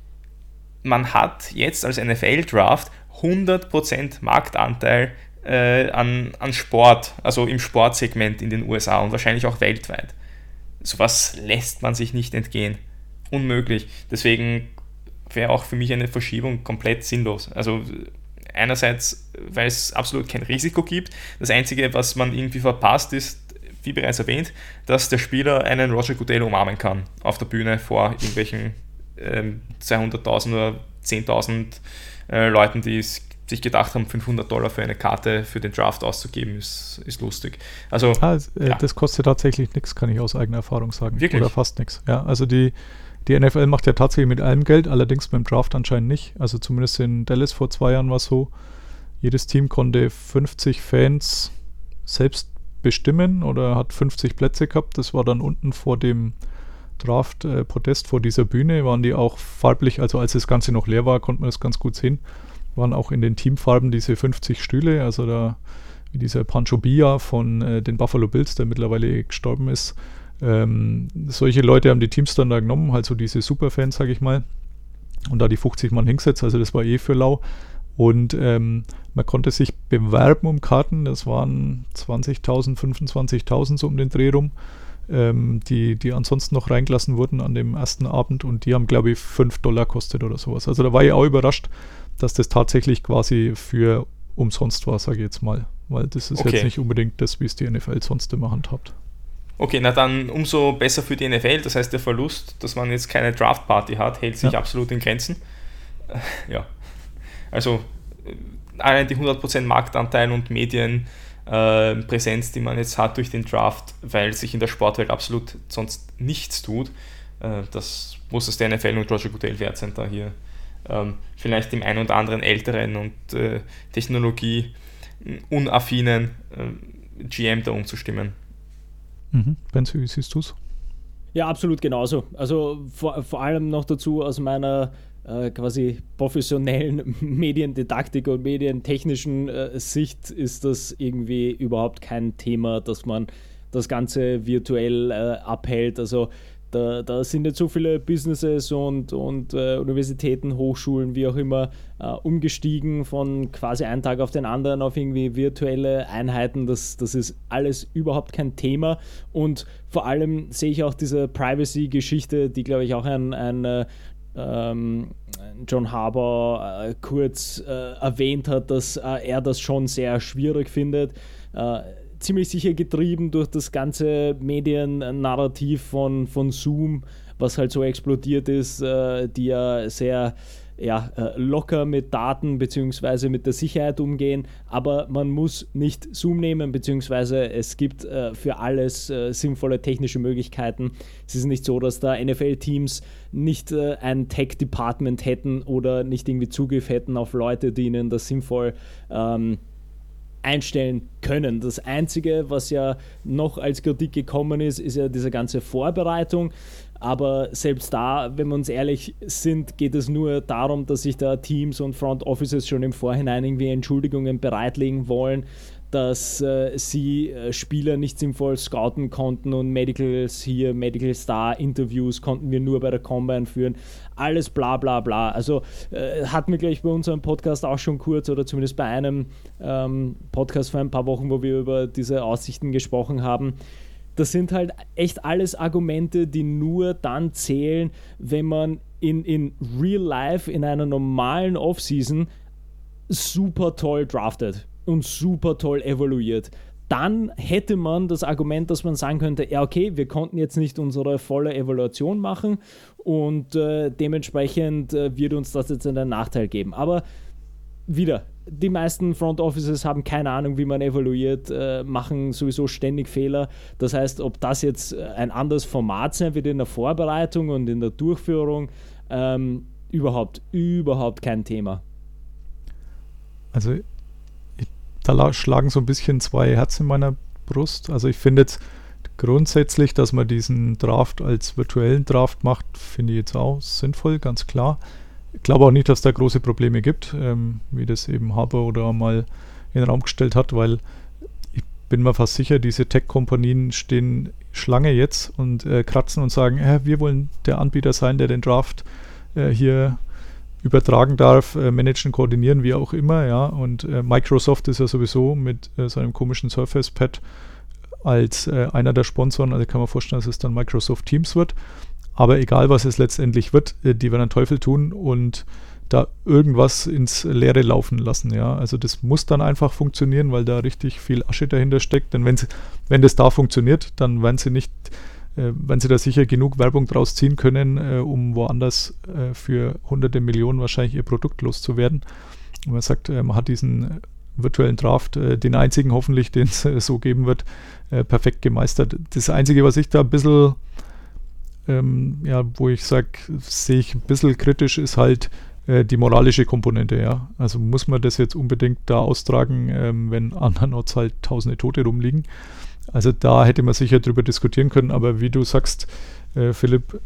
man hat jetzt als NFL-Draft 100% Marktanteil äh, an, an Sport, also im Sportsegment in den USA und wahrscheinlich auch weltweit. Sowas lässt man sich nicht entgehen. Unmöglich. Deswegen wäre auch für mich eine Verschiebung komplett sinnlos. Also einerseits, weil es absolut kein Risiko gibt. Das Einzige, was man irgendwie verpasst, ist, wie bereits erwähnt, dass der Spieler einen Roger Goodell umarmen kann auf der Bühne vor irgendwelchen ähm, 200.000 oder 10.000 äh, Leuten, die es sich gedacht haben, 500 Dollar für eine Karte für den Draft auszugeben, ist, ist lustig. Also, ah, äh, ja. Das kostet tatsächlich nichts, kann ich aus eigener Erfahrung sagen. Wirklich? Oder fast nichts. Ja, also die, die NFL macht ja tatsächlich mit allem Geld, allerdings beim Draft anscheinend nicht. Also zumindest in Dallas vor zwei Jahren war es so, jedes Team konnte 50 Fans selbst bestimmen oder hat 50 Plätze gehabt. Das war dann unten vor dem Draft-Protest, äh, vor dieser Bühne, waren die auch farblich, also als das Ganze noch leer war, konnte man das ganz gut sehen waren auch in den Teamfarben diese 50 Stühle, also da wie dieser Pancho Bia von äh, den Buffalo Bills, der mittlerweile gestorben ist. Ähm, solche Leute haben die Teams dann da genommen, halt so diese Superfans, sage ich mal. Und da die 50 Mann hingesetzt, also das war eh für lau. Und ähm, man konnte sich bewerben um Karten, das waren 20.000, 25.000 so um den Dreh rum, ähm, die, die ansonsten noch reingelassen wurden an dem ersten Abend und die haben, glaube ich, 5 Dollar kostet oder sowas. Also da war ich auch überrascht, dass das tatsächlich quasi für umsonst war, sage ich jetzt mal. Weil das ist okay. jetzt nicht unbedingt das, wie es die NFL sonst immer handhabt. Okay, na dann umso besser für die NFL. Das heißt, der Verlust, dass man jetzt keine Draft-Party hat, hält sich ja. absolut in Grenzen. Ja. Also allein die 100% Marktanteil und Medien äh, die man jetzt hat durch den Draft, weil sich in der Sportwelt absolut sonst nichts tut. Äh, das muss es der NFL und Roger Goodell wert sein, da hier ähm, vielleicht dem einen oder anderen älteren und äh, Technologie unaffinen äh, GM da umzustimmen. Mhm. Benzi, wie siehst du es? Ja, absolut genauso. Also vor, vor allem noch dazu aus meiner äh, quasi professionellen Mediendidaktik und medientechnischen äh, Sicht ist das irgendwie überhaupt kein Thema, dass man das Ganze virtuell äh, abhält. Also da, da, sind jetzt so viele Businesses und, und äh, Universitäten, Hochschulen, wie auch immer, äh, umgestiegen von quasi einen Tag auf den anderen auf irgendwie virtuelle Einheiten. Das, das ist alles überhaupt kein Thema. Und vor allem sehe ich auch diese Privacy-Geschichte, die, glaube ich, auch ein, ein äh, ähm, John Harbour äh, kurz äh, erwähnt hat, dass äh, er das schon sehr schwierig findet ziemlich sicher getrieben durch das ganze Mediennarrativ von, von Zoom, was halt so explodiert ist, äh, die ja sehr ja, äh, locker mit Daten bzw. mit der Sicherheit umgehen, aber man muss nicht Zoom nehmen, beziehungsweise es gibt äh, für alles äh, sinnvolle technische Möglichkeiten. Es ist nicht so, dass da NFL-Teams nicht äh, ein Tech-Department hätten oder nicht irgendwie Zugriff hätten auf Leute, die ihnen das sinnvoll ähm, einstellen können. Das Einzige, was ja noch als Kritik gekommen ist, ist ja diese ganze Vorbereitung. Aber selbst da, wenn wir uns ehrlich sind, geht es nur darum, dass sich da Teams und Front Offices schon im Vorhinein irgendwie Entschuldigungen bereitlegen wollen dass äh, sie äh, Spieler nicht sinnvoll scouten konnten und Medicals hier, Medical Star Interviews konnten wir nur bei der Combine führen. Alles bla bla bla. Also äh, hatten wir gleich bei unserem Podcast auch schon kurz oder zumindest bei einem ähm, Podcast vor ein paar Wochen, wo wir über diese Aussichten gesprochen haben. Das sind halt echt alles Argumente, die nur dann zählen, wenn man in, in Real Life, in einer normalen Offseason super toll draftet und super toll evaluiert. Dann hätte man das Argument, dass man sagen könnte, ja okay, wir konnten jetzt nicht unsere volle Evaluation machen und äh, dementsprechend äh, wird uns das jetzt einen Nachteil geben. Aber wieder, die meisten Front Offices haben keine Ahnung, wie man evaluiert, äh, machen sowieso ständig Fehler. Das heißt, ob das jetzt äh, ein anderes Format sein wird in der Vorbereitung und in der Durchführung, ähm, überhaupt, überhaupt kein Thema. Also da schlagen so ein bisschen zwei Herzen in meiner Brust. Also ich finde jetzt grundsätzlich, dass man diesen Draft als virtuellen Draft macht, finde ich jetzt auch sinnvoll, ganz klar. Ich glaube auch nicht, dass da große Probleme gibt, ähm, wie das eben Haber oder mal in den Raum gestellt hat, weil ich bin mir fast sicher, diese Tech-Kompanien stehen Schlange jetzt und äh, kratzen und sagen, äh, wir wollen der Anbieter sein, der den Draft äh, hier übertragen darf, äh, managen, koordinieren, wie auch immer, ja. Und äh, Microsoft ist ja sowieso mit äh, seinem komischen Surface Pad als äh, einer der Sponsoren, also kann man vorstellen, dass es dann Microsoft Teams wird. Aber egal, was es letztendlich wird, äh, die werden einen Teufel tun und da irgendwas ins Leere laufen lassen, ja. Also das muss dann einfach funktionieren, weil da richtig viel Asche dahinter steckt. Denn wenn, das da funktioniert, dann werden sie nicht wenn sie da sicher genug Werbung draus ziehen können, äh, um woanders äh, für hunderte Millionen wahrscheinlich ihr Produkt loszuwerden. Und man sagt, äh, man hat diesen virtuellen Draft, äh, den einzigen hoffentlich, den es äh, so geben wird, perfekt gemeistert. Das Einzige, was ich da ein bisschen, ähm, ja, wo ich sage, sehe ich ein bisschen kritisch, ist halt die moralische Komponente, ja. Also muss man das jetzt unbedingt da austragen, ähm, wenn andernorts halt tausende Tote rumliegen. Also da hätte man sicher drüber diskutieren können, aber wie du sagst, äh, Philipp,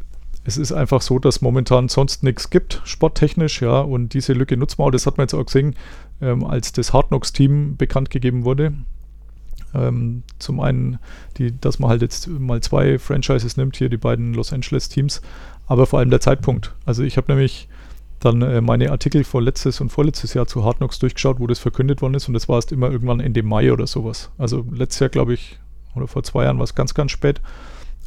es ist einfach so, dass momentan sonst nichts gibt, sporttechnisch, ja, und diese Lücke nutzt man auch. Das hat man jetzt auch gesehen, ähm, als das Hard Knocks Team bekannt gegeben wurde. Ähm, zum einen, die, dass man halt jetzt mal zwei Franchises nimmt, hier die beiden Los Angeles Teams, aber vor allem der Zeitpunkt. Also ich habe nämlich dann äh, meine Artikel vor letztes und vorletztes Jahr zu Hard Knocks durchgeschaut, wo das verkündet worden ist und das war erst immer irgendwann Ende Mai oder sowas. Also letztes Jahr, glaube ich, oder vor zwei Jahren war es ganz, ganz spät.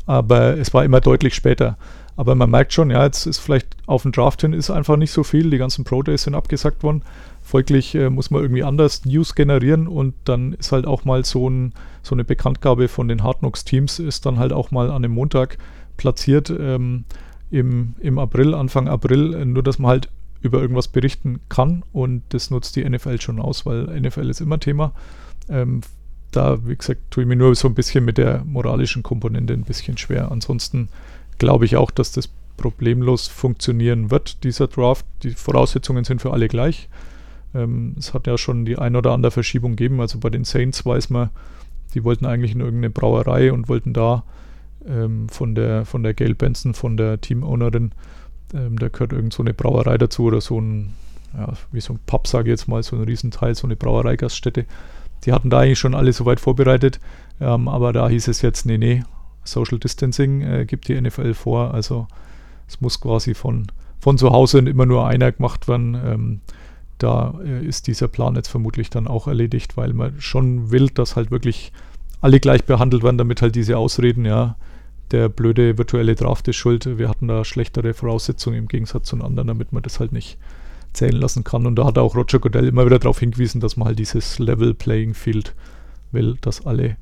Aber es war immer deutlich später. Aber man merkt schon, ja, jetzt ist vielleicht auf dem Draft hin ist einfach nicht so viel. Die ganzen Pro Days sind abgesagt worden. Folglich äh, muss man irgendwie anders News generieren und dann ist halt auch mal so, ein, so eine Bekanntgabe von den Hard Knocks Teams ist dann halt auch mal an einem Montag platziert ähm, im, im April, Anfang April, nur dass man halt über irgendwas berichten kann und das nutzt die NFL schon aus, weil NFL ist immer Thema. Ähm, da, wie gesagt, tue ich mir nur so ein bisschen mit der moralischen Komponente ein bisschen schwer. Ansonsten glaube ich auch, dass das problemlos funktionieren wird, dieser Draft. Die Voraussetzungen sind für alle gleich. Ähm, es hat ja schon die ein oder andere Verschiebung gegeben. Also bei den Saints weiß man, die wollten eigentlich in irgendeine Brauerei und wollten da ähm, von der von der Gail Benson, von der Teamownerin, ähm, da gehört irgend so eine Brauerei dazu oder so ein, ja, wie so ein Pub, sage ich jetzt mal, so ein Riesenteil, so eine Brauereigaststätte. Die hatten da eigentlich schon alle soweit vorbereitet, ähm, aber da hieß es jetzt, nee, nee, Social Distancing äh, gibt die NFL vor, also es muss quasi von, von zu Hause immer nur einer gemacht werden. Ähm, da äh, ist dieser Plan jetzt vermutlich dann auch erledigt, weil man schon will, dass halt wirklich alle gleich behandelt werden, damit halt diese Ausreden, ja, der blöde virtuelle Draft ist schuld, wir hatten da schlechtere Voraussetzungen im Gegensatz zu anderen, damit man das halt nicht zählen lassen kann. Und da hat auch Roger Goodell immer wieder darauf hingewiesen, dass man halt dieses Level Playing Field will, dass alle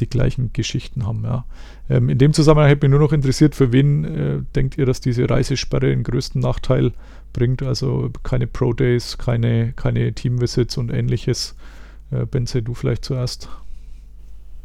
die gleichen Geschichten haben. Ja. Ähm, in dem Zusammenhang hätte mich nur noch interessiert, für wen äh, denkt ihr, dass diese Reisesperre den größten Nachteil bringt? Also keine Pro Days, keine, keine Teamvisits und ähnliches. Äh, Benze, du vielleicht zuerst.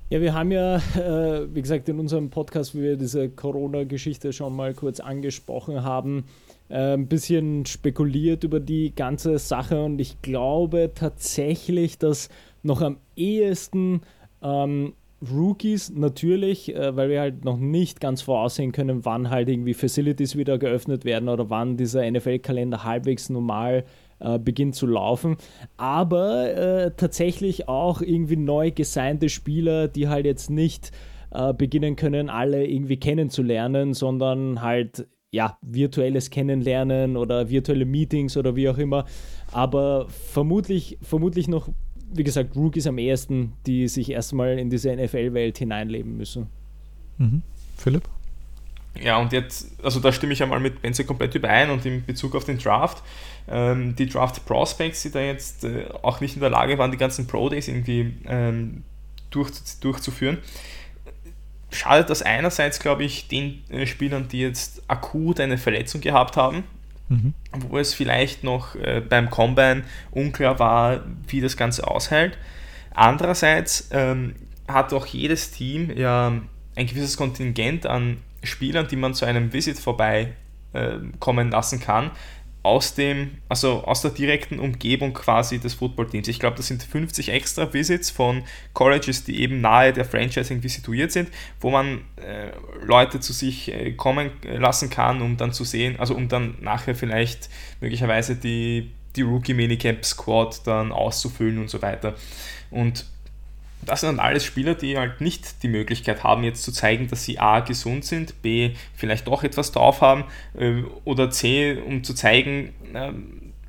Ja, wir haben ja, äh, wie gesagt, in unserem Podcast, wie wir diese Corona-Geschichte schon mal kurz angesprochen haben, äh, ein bisschen spekuliert über die ganze Sache und ich glaube tatsächlich, dass noch am ehesten ähm, Rookies natürlich, äh, weil wir halt noch nicht ganz voraussehen können, wann halt irgendwie Facilities wieder geöffnet werden oder wann dieser NFL-Kalender halbwegs normal äh, beginnt zu laufen. Aber äh, tatsächlich auch irgendwie neu gesignte Spieler, die halt jetzt nicht äh, beginnen können, alle irgendwie kennenzulernen, sondern halt ja, virtuelles Kennenlernen oder virtuelle Meetings oder wie auch immer. Aber vermutlich, vermutlich noch wie gesagt, Rookies am ehesten, die sich erstmal in diese NFL-Welt hineinleben müssen. Mhm. Philipp? Ja, und jetzt, also da stimme ich einmal mit Benze komplett überein und in Bezug auf den Draft, ähm, die Draft Prospects, die da jetzt äh, auch nicht in der Lage waren, die ganzen Pro Days irgendwie ähm, durch, durchzuführen, schadet das einerseits, glaube ich, den äh, Spielern, die jetzt akut eine Verletzung gehabt haben, mhm. wo es vielleicht noch äh, beim Combine unklar war, wie das Ganze aushält. Andererseits ähm, hat auch jedes Team ja ein gewisses Kontingent an Spielern, die man zu einem Visit vorbei äh, kommen lassen kann, aus dem, also aus der direkten Umgebung quasi des Footballteams. Ich glaube, das sind 50 extra Visits von Colleges, die eben nahe der Franchise irgendwie situiert sind, wo man äh, Leute zu sich äh, kommen lassen kann, um dann zu sehen, also um dann nachher vielleicht möglicherweise die, die Rookie Minicamp Squad dann auszufüllen und so weiter. Und das sind dann alles Spieler, die halt nicht die Möglichkeit haben, jetzt zu zeigen, dass sie A gesund sind, B vielleicht doch etwas drauf haben äh, oder C, um zu zeigen, äh,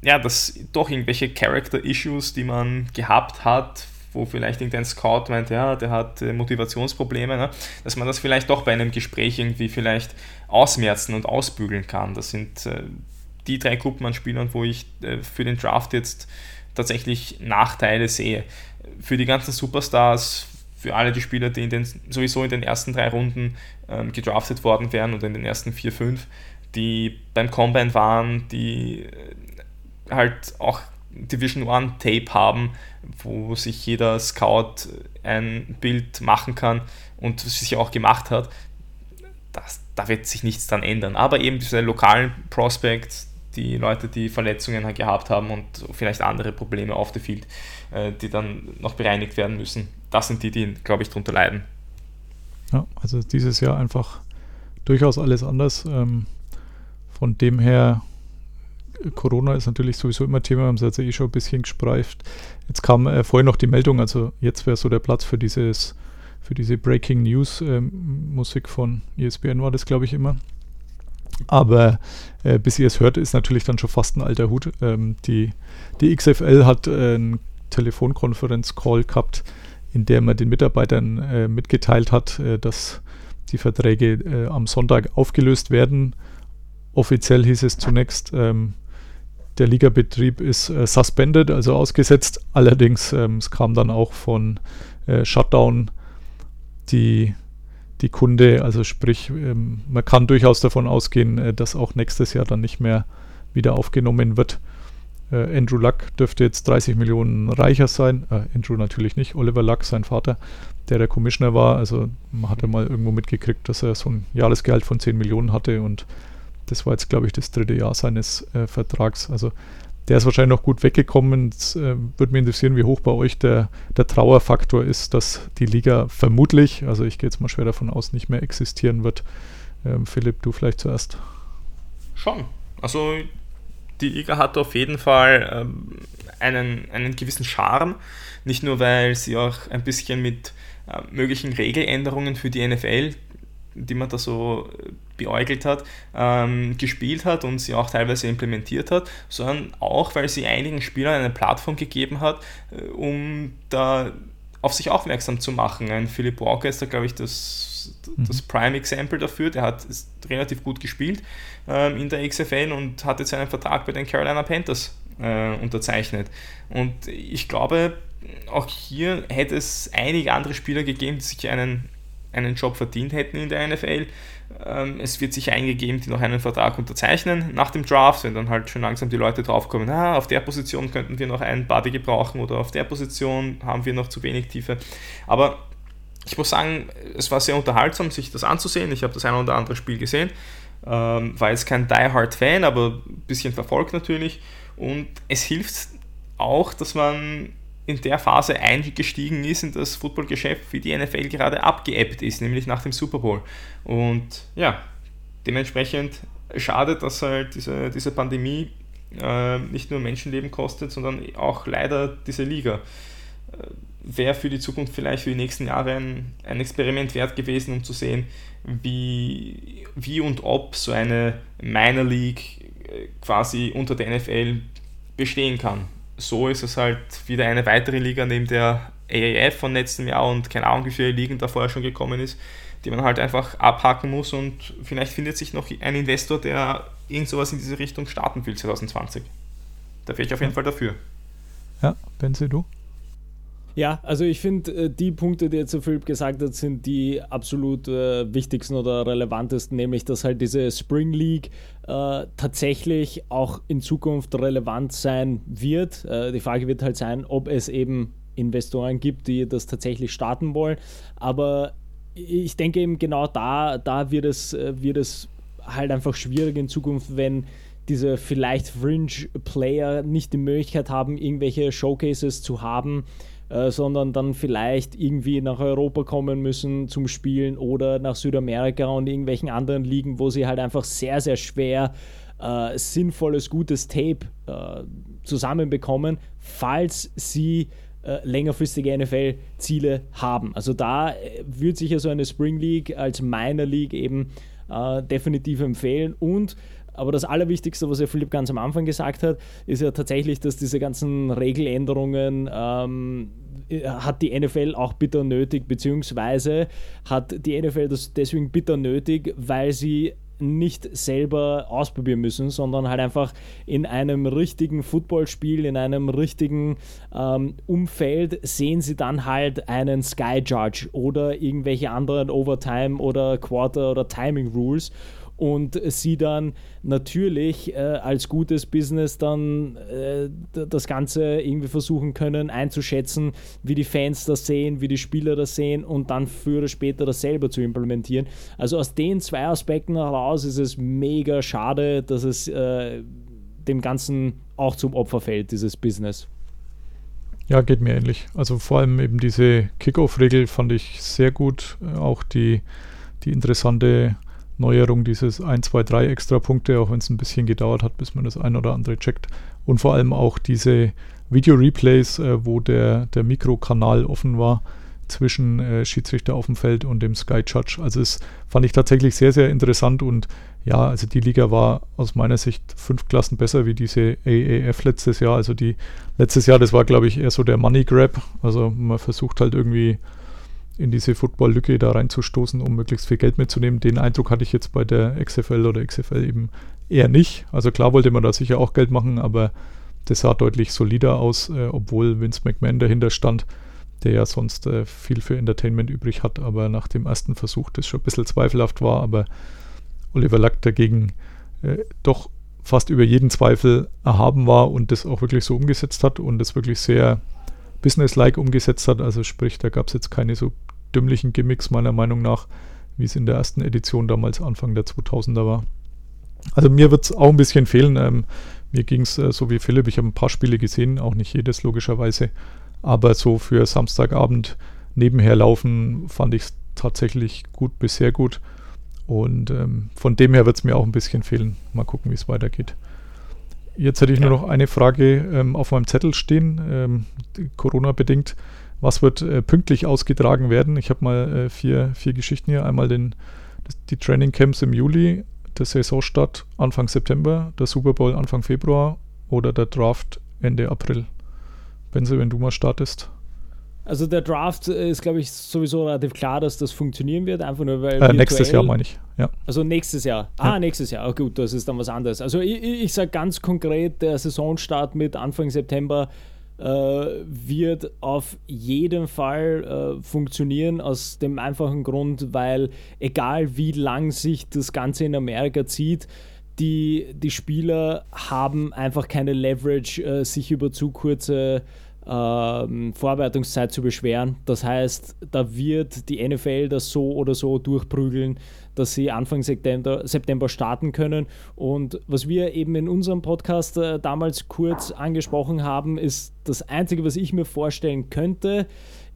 ja, dass doch irgendwelche Character-Issues, die man gehabt hat, wo vielleicht irgendein Scout meint, ja, der hat äh, Motivationsprobleme, ne, dass man das vielleicht doch bei einem Gespräch irgendwie vielleicht ausmerzen und ausbügeln kann. Das sind äh, die drei Gruppen an Spielern, wo ich für den Draft jetzt tatsächlich Nachteile sehe für die ganzen Superstars, für alle die Spieler, die in den, sowieso in den ersten drei Runden ähm, gedraftet worden wären oder in den ersten vier, fünf, die beim Combine waren, die äh, halt auch Division One Tape haben, wo sich jeder Scout ein Bild machen kann und sich auch gemacht hat. Das, da wird sich nichts dran ändern. Aber eben diese lokalen Prospects, die Leute, die Verletzungen gehabt haben und vielleicht andere Probleme auf der Field, äh, die dann noch bereinigt werden müssen. Das sind die, die, glaube ich, darunter leiden. Ja, also dieses Jahr einfach durchaus alles anders. Ähm, von dem her, Corona ist natürlich sowieso immer Thema, haben es jetzt eh schon ein bisschen gespreift. Jetzt kam äh, vorhin noch die Meldung, also jetzt wäre so der Platz für dieses, für diese Breaking News ähm, Musik von ESPN war das, glaube ich, immer. Aber äh, bis ihr es hört, ist natürlich dann schon fast ein alter Hut. Ähm, die, die XFL hat äh, einen Telefonkonferenz-Call gehabt, in der man den Mitarbeitern äh, mitgeteilt hat, äh, dass die Verträge äh, am Sonntag aufgelöst werden. Offiziell hieß es zunächst, ähm, der Ligabetrieb ist äh, suspended, also ausgesetzt. Allerdings, ähm, es kam dann auch von Shutdown die die Kunde, also sprich, ähm, man kann durchaus davon ausgehen, äh, dass auch nächstes Jahr dann nicht mehr wieder aufgenommen wird. Äh, Andrew Luck dürfte jetzt 30 Millionen reicher sein. Äh, Andrew natürlich nicht, Oliver Luck, sein Vater, der der Commissioner war. Also man hatte mal irgendwo mitgekriegt, dass er so ein Jahresgehalt von 10 Millionen hatte und das war jetzt, glaube ich, das dritte Jahr seines äh, Vertrags. Also der ist wahrscheinlich noch gut weggekommen. Es äh, würde mich interessieren, wie hoch bei euch der, der Trauerfaktor ist, dass die Liga vermutlich, also ich gehe jetzt mal schwer davon aus, nicht mehr existieren wird. Ähm, Philipp, du vielleicht zuerst. Schon. Also die Liga hat auf jeden Fall ähm, einen, einen gewissen Charme. Nicht nur, weil sie auch ein bisschen mit äh, möglichen Regeländerungen für die NFL, die man da so äh, beäugelt hat, ähm, gespielt hat und sie auch teilweise implementiert hat, sondern auch, weil sie einigen Spielern eine Plattform gegeben hat, äh, um da auf sich aufmerksam zu machen. Ein Philip Walker ist da, glaube ich, das, das mhm. Prime Example dafür. Der hat relativ gut gespielt ähm, in der XFL und hat jetzt einen Vertrag bei den Carolina Panthers äh, unterzeichnet. Und ich glaube, auch hier hätte es einige andere Spieler gegeben, die sich einen, einen Job verdient hätten in der NFL. Ähm, es wird sicher eingegeben, die noch einen Vertrag unterzeichnen nach dem Draft, wenn dann halt schon langsam die Leute draufkommen, ah, auf der Position könnten wir noch einen Buddy gebrauchen oder auf der Position haben wir noch zu wenig Tiefe. Aber ich muss sagen, es war sehr unterhaltsam, sich das anzusehen. Ich habe das ein oder andere Spiel gesehen. Ähm, war jetzt kein Die-Hard-Fan, aber ein bisschen verfolgt natürlich. Und es hilft auch, dass man in der Phase eingestiegen ist in das Footballgeschäft, wie die NFL gerade abgeebbt ist, nämlich nach dem Super Bowl. Und ja, dementsprechend schade, dass halt diese, diese Pandemie äh, nicht nur Menschenleben kostet, sondern auch leider diese Liga. Äh, Wäre für die Zukunft vielleicht für die nächsten Jahre ein, ein Experiment wert gewesen, um zu sehen, wie, wie und ob so eine Minor League äh, quasi unter der NFL bestehen kann so ist es halt wieder eine weitere Liga neben der AAF von letztem Jahr und keine Ahnung, wie viele Ligen da vorher schon gekommen ist, die man halt einfach abhaken muss und vielleicht findet sich noch ein Investor, der irgend sowas in diese Richtung starten will 2020. Da wäre ich auf jeden Fall dafür. Ja, Benzi, du? Ja, also ich finde, äh, die Punkte, die jetzt der Philipp gesagt hat, sind die absolut äh, wichtigsten oder relevantesten, nämlich dass halt diese Spring League äh, tatsächlich auch in Zukunft relevant sein wird. Äh, die Frage wird halt sein, ob es eben Investoren gibt, die das tatsächlich starten wollen. Aber ich denke eben genau da, da wird es, äh, wird es halt einfach schwierig in Zukunft, wenn diese vielleicht Fringe-Player nicht die Möglichkeit haben, irgendwelche Showcases zu haben, äh, sondern dann vielleicht irgendwie nach Europa kommen müssen zum Spielen oder nach Südamerika und irgendwelchen anderen Ligen, wo sie halt einfach sehr, sehr schwer äh, sinnvolles, gutes Tape äh, zusammenbekommen, falls sie äh, längerfristige NFL-Ziele haben. Also da äh, würde sich ja so eine Spring League als Minor League eben definitiv empfehlen und aber das Allerwichtigste, was ja Philipp ganz am Anfang gesagt hat, ist ja tatsächlich, dass diese ganzen Regeländerungen ähm, hat die NFL auch bitter nötig, beziehungsweise hat die NFL das deswegen bitter nötig, weil sie nicht selber ausprobieren müssen, sondern halt einfach in einem richtigen Footballspiel, in einem richtigen ähm, Umfeld sehen sie dann halt einen Sky Judge oder irgendwelche anderen Overtime oder Quarter oder Timing Rules und sie dann natürlich äh, als gutes Business dann äh, das Ganze irgendwie versuchen können einzuschätzen, wie die Fans das sehen, wie die Spieler das sehen und dann früher oder später das selber zu implementieren. Also aus den zwei Aspekten heraus ist es mega schade, dass es äh, dem Ganzen auch zum Opfer fällt, dieses Business. Ja, geht mir ähnlich. Also vor allem eben diese Kickoff-Regel fand ich sehr gut. Auch die, die interessante Neuerung dieses 1, 2, 3 extra Punkte, auch wenn es ein bisschen gedauert hat, bis man das ein oder andere checkt. Und vor allem auch diese Video-Replays, äh, wo der, der Mikrokanal offen war zwischen äh, Schiedsrichter auf dem Feld und dem Sky Judge. Also das fand ich tatsächlich sehr, sehr interessant und ja, also die Liga war aus meiner Sicht fünf Klassen besser wie diese AAF letztes Jahr. Also die letztes Jahr, das war glaube ich eher so der Money Grab. Also man versucht halt irgendwie in diese Football-Lücke da reinzustoßen, um möglichst viel Geld mitzunehmen. Den Eindruck hatte ich jetzt bei der XFL oder XFL eben eher nicht. Also klar wollte man da sicher auch Geld machen, aber das sah deutlich solider aus, äh, obwohl Vince McMahon dahinter stand, der ja sonst äh, viel für Entertainment übrig hat, aber nach dem ersten Versuch das schon ein bisschen zweifelhaft war, aber Oliver Lack dagegen äh, doch fast über jeden Zweifel erhaben war und das auch wirklich so umgesetzt hat und das wirklich sehr businesslike umgesetzt hat. Also sprich, da gab es jetzt keine so dümmlichen Gimmicks meiner Meinung nach, wie es in der ersten Edition damals Anfang der 2000er war. Also mir wird es auch ein bisschen fehlen. Ähm, mir ging es äh, so wie Philipp, ich habe ein paar Spiele gesehen, auch nicht jedes logischerweise, aber so für Samstagabend nebenher laufen fand ich es tatsächlich gut bis sehr gut. Und ähm, von dem her wird es mir auch ein bisschen fehlen. Mal gucken, wie es weitergeht. Jetzt hätte ich nur noch eine Frage ähm, auf meinem Zettel stehen, ähm, Corona-bedingt. Was wird äh, pünktlich ausgetragen werden? Ich habe mal äh, vier, vier Geschichten hier. Einmal den, die Training Camps im Juli, der Saisonstart Anfang September, der Super Bowl Anfang Februar oder der Draft Ende April. Benze, wenn du mal startest. Also der Draft ist, glaube ich, sowieso relativ klar, dass das funktionieren wird, einfach nur weil. Äh, nächstes Jahr meine ich, ja. Also nächstes Jahr. Ah, ja. nächstes Jahr. Oh, gut, das ist dann was anderes. Also ich, ich sage ganz konkret, der Saisonstart mit Anfang September äh, wird auf jeden Fall äh, funktionieren, aus dem einfachen Grund, weil egal wie lang sich das Ganze in Amerika zieht, die, die Spieler haben einfach keine Leverage, äh, sich über zu kurze ähm, Vorbereitungszeit zu beschweren. Das heißt, da wird die NFL das so oder so durchprügeln, dass sie Anfang September, September starten können. Und was wir eben in unserem Podcast äh, damals kurz angesprochen haben, ist das Einzige, was ich mir vorstellen könnte,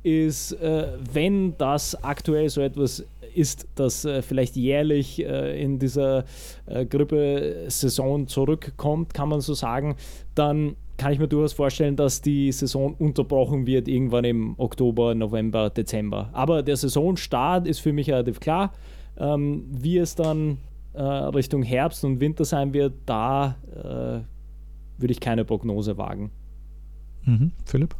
ist, äh, wenn das aktuell so etwas ist, das äh, vielleicht jährlich äh, in dieser äh, Grippesaison zurückkommt, kann man so sagen, dann kann ich mir durchaus vorstellen, dass die Saison unterbrochen wird irgendwann im Oktober, November, Dezember. Aber der Saisonstart ist für mich relativ klar. Ähm, wie es dann äh, Richtung Herbst und Winter sein wird, da äh, würde ich keine Prognose wagen. Mhm. Philipp?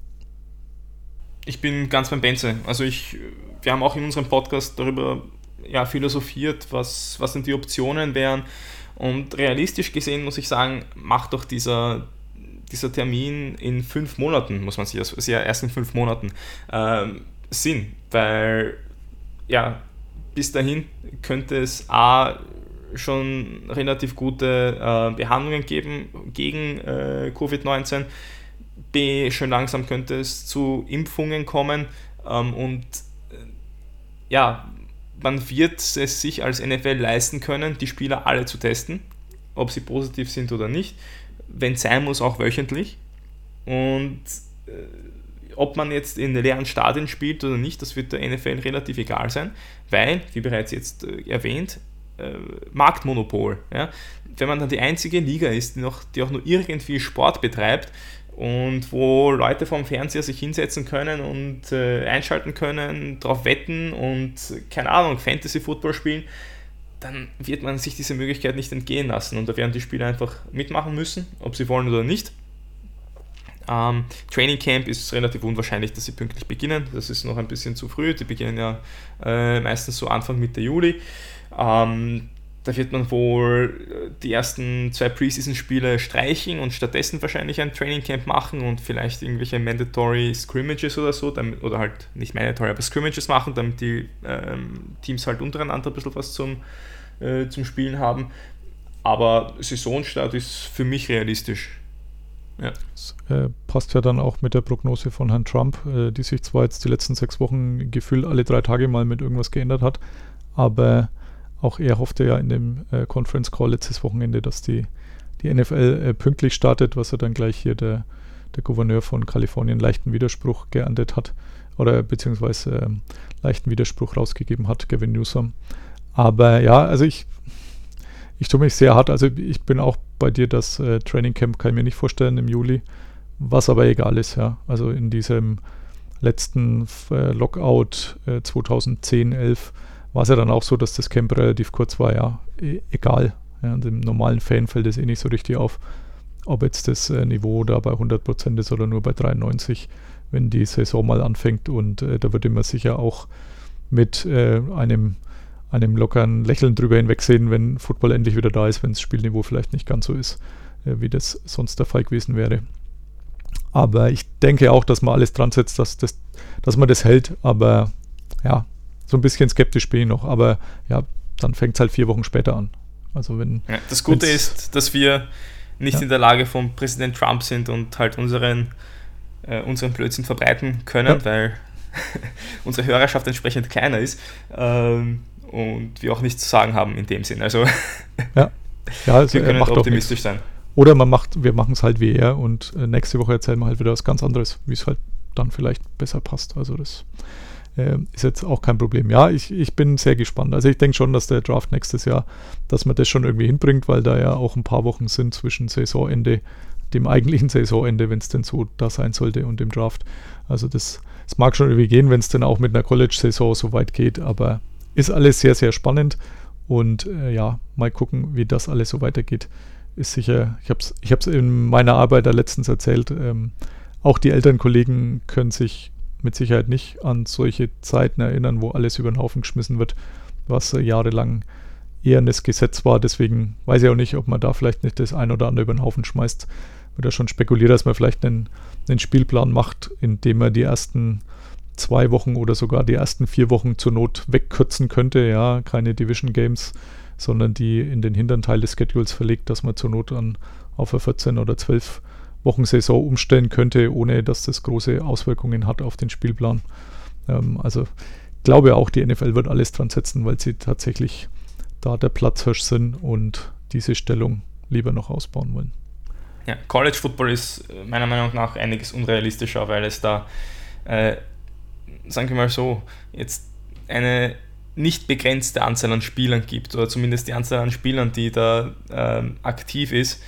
Ich bin ganz beim Benze. Also ich, wir haben auch in unserem Podcast darüber ja, philosophiert, was, was denn die Optionen wären. Und realistisch gesehen muss ich sagen, macht doch dieser, dieser Termin in fünf Monaten, muss man sich, also ja erst in fünf Monaten, ähm, Sinn, weil ja, bis dahin könnte es A schon relativ gute äh, Behandlungen geben gegen äh, Covid-19, B schon langsam könnte es zu Impfungen kommen ähm, und äh, ja, man wird es sich als NFL leisten können, die Spieler alle zu testen, ob sie positiv sind oder nicht wenn es sein muss, auch wöchentlich. Und äh, ob man jetzt in leeren Stadien spielt oder nicht, das wird der NFL relativ egal sein, weil, wie bereits jetzt äh, erwähnt, äh, Marktmonopol. Ja? Wenn man dann die einzige Liga ist, die, noch, die auch nur irgendwie Sport betreibt und wo Leute vom Fernseher sich hinsetzen können und äh, einschalten können, darauf wetten und, keine Ahnung, Fantasy-Football spielen, dann wird man sich diese Möglichkeit nicht entgehen lassen und da werden die Spieler einfach mitmachen müssen, ob sie wollen oder nicht. Ähm, Training Camp ist relativ unwahrscheinlich, dass sie pünktlich beginnen. Das ist noch ein bisschen zu früh. Die beginnen ja äh, meistens so Anfang Mitte Juli. Ähm, da wird man wohl die ersten zwei Preseason-Spiele streichen und stattdessen wahrscheinlich ein Training Camp machen und vielleicht irgendwelche Mandatory Scrimmages oder so, damit, oder halt nicht Mandatory, aber Scrimmages machen, damit die ähm, Teams halt untereinander ein bisschen was zum, äh, zum Spielen haben. Aber Saisonstart ist für mich realistisch. Ja. Das äh, passt ja dann auch mit der Prognose von Herrn Trump, äh, die sich zwar jetzt die letzten sechs Wochen gefühlt alle drei Tage mal mit irgendwas geändert hat, aber auch er hoffte ja in dem äh, Conference Call letztes Wochenende, dass die, die NFL äh, pünktlich startet, was er dann gleich hier der, der Gouverneur von Kalifornien leichten Widerspruch geerntet hat oder beziehungsweise ähm, leichten Widerspruch rausgegeben hat, Gavin Newsom. Aber ja, also ich, ich tue mich sehr hart. Also ich bin auch bei dir, das äh, Training Camp kann ich mir nicht vorstellen im Juli, was aber egal ist, ja. Also in diesem letzten äh, Lockout äh, 2010, 11 war es ja dann auch so, dass das Camp relativ kurz war, ja, e egal. Ja, dem normalen Fan fällt es eh nicht so richtig auf, ob jetzt das äh, Niveau da bei 100% ist oder nur bei 93, wenn die Saison mal anfängt. Und äh, da würde man sicher auch mit äh, einem, einem lockeren Lächeln drüber hinwegsehen, wenn Football endlich wieder da ist, wenn das Spielniveau vielleicht nicht ganz so ist, äh, wie das sonst der Fall gewesen wäre. Aber ich denke auch, dass man alles dran setzt, dass, das, dass man das hält. Aber ja, so ein bisschen skeptisch bin ich noch, aber ja, dann fängt es halt vier Wochen später an. Also wenn ja, das Gute ist, dass wir nicht ja. in der Lage von Präsident Trump sind und halt unseren, äh, unseren Blödsinn verbreiten können, ja. weil unsere Hörerschaft entsprechend kleiner ist ähm, und wir auch nichts zu sagen haben in dem Sinn. Also, ja. Ja, also wir können optimistisch sein. Oder man macht, wir machen es halt wie er und äh, nächste Woche erzählen wir halt wieder was ganz anderes, wie es halt dann vielleicht besser passt. Also das äh, ist jetzt auch kein Problem. Ja, ich, ich bin sehr gespannt. Also ich denke schon, dass der Draft nächstes Jahr, dass man das schon irgendwie hinbringt, weil da ja auch ein paar Wochen sind zwischen Saisonende, dem eigentlichen Saisonende, wenn es denn so da sein sollte, und dem Draft. Also das, das mag schon irgendwie gehen, wenn es dann auch mit einer College-Saison so weit geht, aber ist alles sehr, sehr spannend. Und äh, ja, mal gucken, wie das alles so weitergeht. Ist sicher, ich habe es ich in meiner Arbeit da letztens erzählt, ähm, auch die Elternkollegen können sich mit Sicherheit nicht an solche Zeiten erinnern, wo alles über den Haufen geschmissen wird, was äh, jahrelang eher ein Gesetz war. Deswegen weiß ich auch nicht, ob man da vielleicht nicht das ein oder andere über den Haufen schmeißt. Wird ja schon spekuliert, dass man vielleicht einen, einen Spielplan macht, indem man die ersten zwei Wochen oder sogar die ersten vier Wochen zur Not wegkürzen könnte. Ja, keine Division Games, sondern die in den hinteren Teil des Schedules verlegt, dass man zur Not an auf eine 14 oder 12 Wochen Saison umstellen könnte, ohne dass das große Auswirkungen hat auf den Spielplan. Ähm, also glaube auch, die NFL wird alles dran setzen, weil sie tatsächlich da der Platzhirsch sind und diese Stellung lieber noch ausbauen wollen. Ja, College Football ist meiner Meinung nach einiges unrealistischer, weil es da äh, sagen wir mal so, jetzt eine nicht begrenzte Anzahl an Spielern gibt, oder zumindest die Anzahl an Spielern, die da ähm, aktiv ist,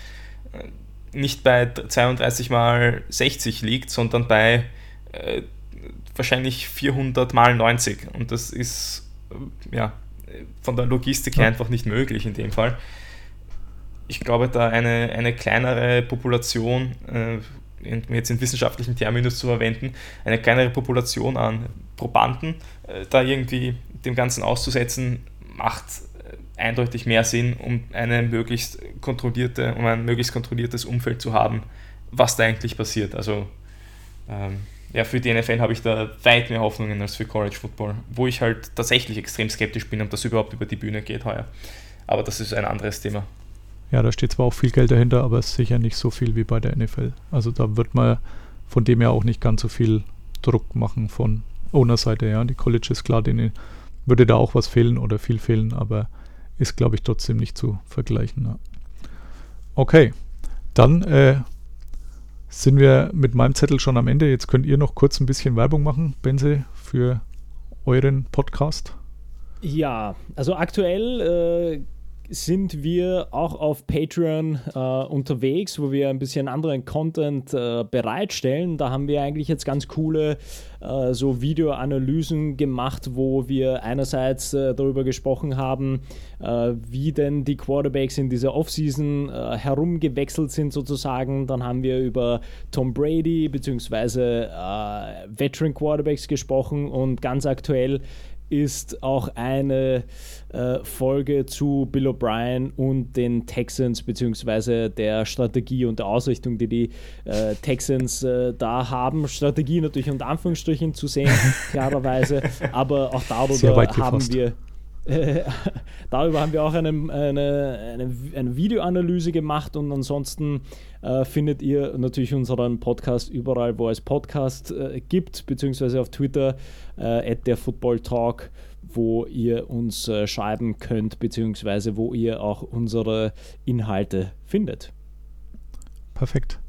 äh, nicht bei 32 mal 60 liegt, sondern bei äh, wahrscheinlich 400 mal 90. Und das ist äh, ja, von der Logistik her einfach nicht möglich in dem Fall. Ich glaube, da eine, eine kleinere Population äh, jetzt in wissenschaftlichen Terminus zu verwenden, eine kleinere Population an Probanden äh, da irgendwie dem Ganzen auszusetzen, macht äh, eindeutig mehr Sinn, um eine möglichst kontrollierte, um ein möglichst kontrolliertes Umfeld zu haben, was da eigentlich passiert. Also ähm, ja, für die NFL habe ich da weit mehr Hoffnungen als für College Football, wo ich halt tatsächlich extrem skeptisch bin, ob das überhaupt über die Bühne geht heuer. Aber das ist ein anderes Thema. Ja, da steht zwar auch viel Geld dahinter, aber es ist sicher nicht so viel wie bei der NFL. Also da wird man von dem her auch nicht ganz so viel Druck machen von Owner-Seite. Ja, die Colleges, klar, denen würde da auch was fehlen oder viel fehlen, aber ist, glaube ich, trotzdem nicht zu vergleichen. Ja. Okay, dann äh, sind wir mit meinem Zettel schon am Ende. Jetzt könnt ihr noch kurz ein bisschen Werbung machen, Benze, für euren Podcast. Ja, also aktuell äh, sind wir auch auf Patreon äh, unterwegs, wo wir ein bisschen anderen Content äh, bereitstellen. Da haben wir eigentlich jetzt ganz coole äh, so Videoanalysen gemacht, wo wir einerseits äh, darüber gesprochen haben, äh, wie denn die Quarterbacks in dieser Offseason äh, herumgewechselt sind sozusagen. Dann haben wir über Tom Brady bzw. Veteran Quarterbacks gesprochen und ganz aktuell ist auch eine äh, Folge zu Bill O'Brien und den Texans, beziehungsweise der Strategie und der Ausrichtung, die die äh, Texans äh, da haben. Strategie natürlich unter Anführungsstrichen zu sehen, klarerweise, aber auch darüber haben wir darüber haben wir auch eine, eine, eine, eine Videoanalyse gemacht und ansonsten äh, findet ihr natürlich unseren Podcast überall, wo es Podcast äh, gibt, beziehungsweise auf Twitter äh, der Football wo ihr uns äh, schreiben könnt, beziehungsweise wo ihr auch unsere Inhalte findet. Perfekt.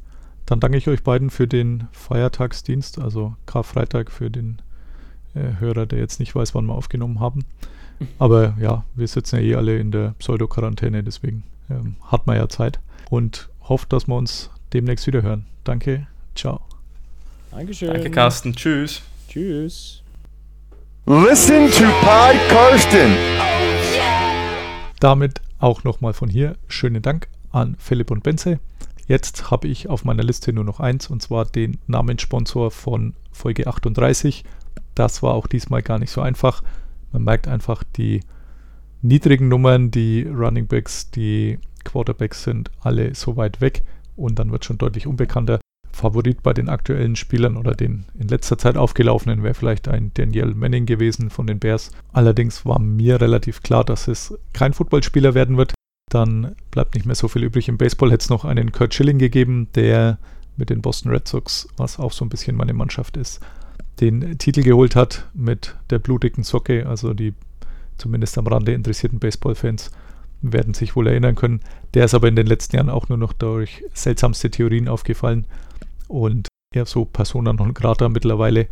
Dann danke ich euch beiden für den Feiertagsdienst, also Karfreitag für den äh, Hörer, der jetzt nicht weiß, wann wir aufgenommen haben. Aber ja, wir sitzen ja eh alle in der Pseudo-Quarantäne, deswegen ähm, hat man ja Zeit und hofft, dass wir uns demnächst wieder hören. Danke, ciao. Dankeschön. Danke, Carsten. Tschüss. Tschüss. Listen to Pod Karsten. Damit auch nochmal von hier schönen Dank an Philipp und Benze. Jetzt habe ich auf meiner Liste nur noch eins und zwar den Namenssponsor von Folge 38. Das war auch diesmal gar nicht so einfach. Man merkt einfach die niedrigen Nummern, die Running Backs, die Quarterbacks sind alle so weit weg und dann wird schon deutlich unbekannter. Favorit bei den aktuellen Spielern oder den in letzter Zeit aufgelaufenen wäre vielleicht ein Daniel Manning gewesen von den Bears. Allerdings war mir relativ klar, dass es kein Footballspieler werden wird. dann bleibt nicht mehr so viel übrig. Im Baseball hätte es noch einen Kurt Schilling gegeben, der mit den Boston Red Sox, was auch so ein bisschen meine Mannschaft ist, den Titel geholt hat mit der blutigen Socke. Also die zumindest am Rande interessierten Baseballfans werden sich wohl erinnern können. Der ist aber in den letzten Jahren auch nur noch durch seltsamste Theorien aufgefallen und eher so Persona non grata mittlerweile.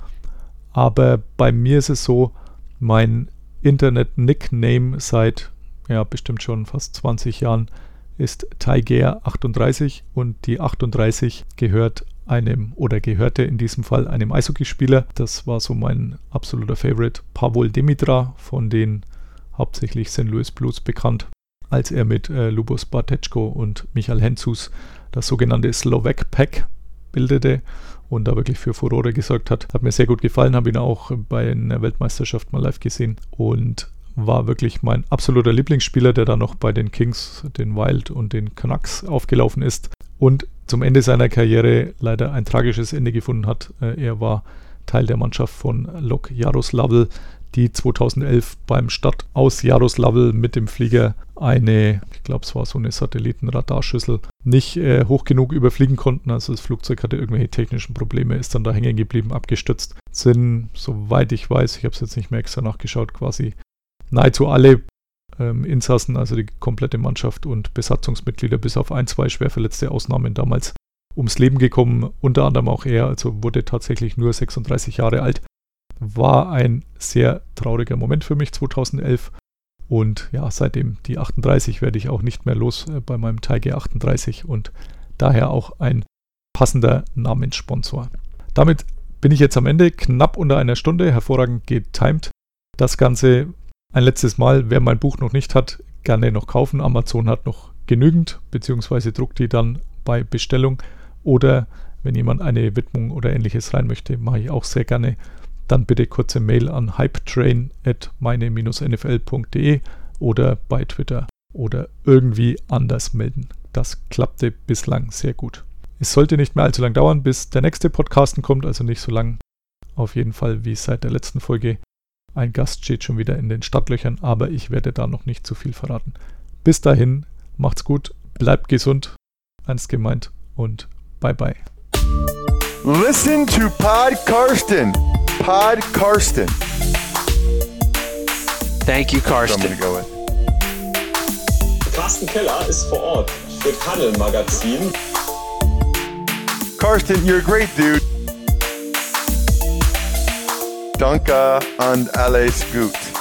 Aber bei mir ist es so, mein Internet-Nickname seit ja bestimmt schon fast 20 Jahren ist Tiger38 und die 38 gehört einem oder gehörte in diesem Fall einem Eishockeyspieler. Das war so mein absoluter Favorite, Pavol Demitra, von den hauptsächlich St. Louis Blues bekannt, als er mit äh, Lubos Barteczko und Michael Henzus das sogenannte Slovak Pack bildete und da wirklich für Furore gesorgt hat. Hat mir sehr gut gefallen, habe ihn auch bei einer Weltmeisterschaft mal live gesehen und war wirklich mein absoluter Lieblingsspieler, der dann noch bei den Kings, den Wild und den Canucks aufgelaufen ist und zum Ende seiner Karriere leider ein tragisches Ende gefunden hat. Äh, er war Teil der Mannschaft von Lok Jaroslavl, die 2011 beim Start aus Jaroslavl mit dem Flieger eine, ich glaube es war so eine Satellitenradarschüssel, nicht äh, hoch genug überfliegen konnten. Also das Flugzeug hatte irgendwelche technischen Probleme, ist dann da hängen geblieben, abgestürzt. Sind, soweit ich weiß, ich habe es jetzt nicht mehr extra nachgeschaut, quasi nahezu alle ähm, Insassen, also die komplette Mannschaft und Besatzungsmitglieder, bis auf ein, zwei schwer verletzte Ausnahmen damals ums Leben gekommen, unter anderem auch er, also wurde tatsächlich nur 36 Jahre alt. War ein sehr trauriger Moment für mich 2011 und ja, seitdem die 38 werde ich auch nicht mehr los äh, bei meinem Tiger 38 und daher auch ein passender Namenssponsor. Damit bin ich jetzt am Ende, knapp unter einer Stunde, hervorragend getimed. Das Ganze ein letztes Mal, wer mein Buch noch nicht hat, gerne noch kaufen. Amazon hat noch genügend, beziehungsweise druckt die dann bei Bestellung. Oder wenn jemand eine Widmung oder ähnliches rein möchte, mache ich auch sehr gerne. Dann bitte kurze Mail an hypetrain.meine-nfl.de oder bei Twitter oder irgendwie anders melden. Das klappte bislang sehr gut. Es sollte nicht mehr allzu lang dauern, bis der nächste Podcasten kommt, also nicht so lang. Auf jeden Fall wie seit der letzten Folge. Ein Gast steht schon wieder in den Stadtlöchern, aber ich werde da noch nicht zu viel verraten. Bis dahin, macht's gut, bleibt gesund, ernst gemeint und bye bye. Listen to Pod Karsten. Pod Karsten. Thank you, I'm Karsten. gonna go with. Carsten Keller ist vor Ort für Tunnel Magazin. Karsten, you're a great dude. Danke und alles gut.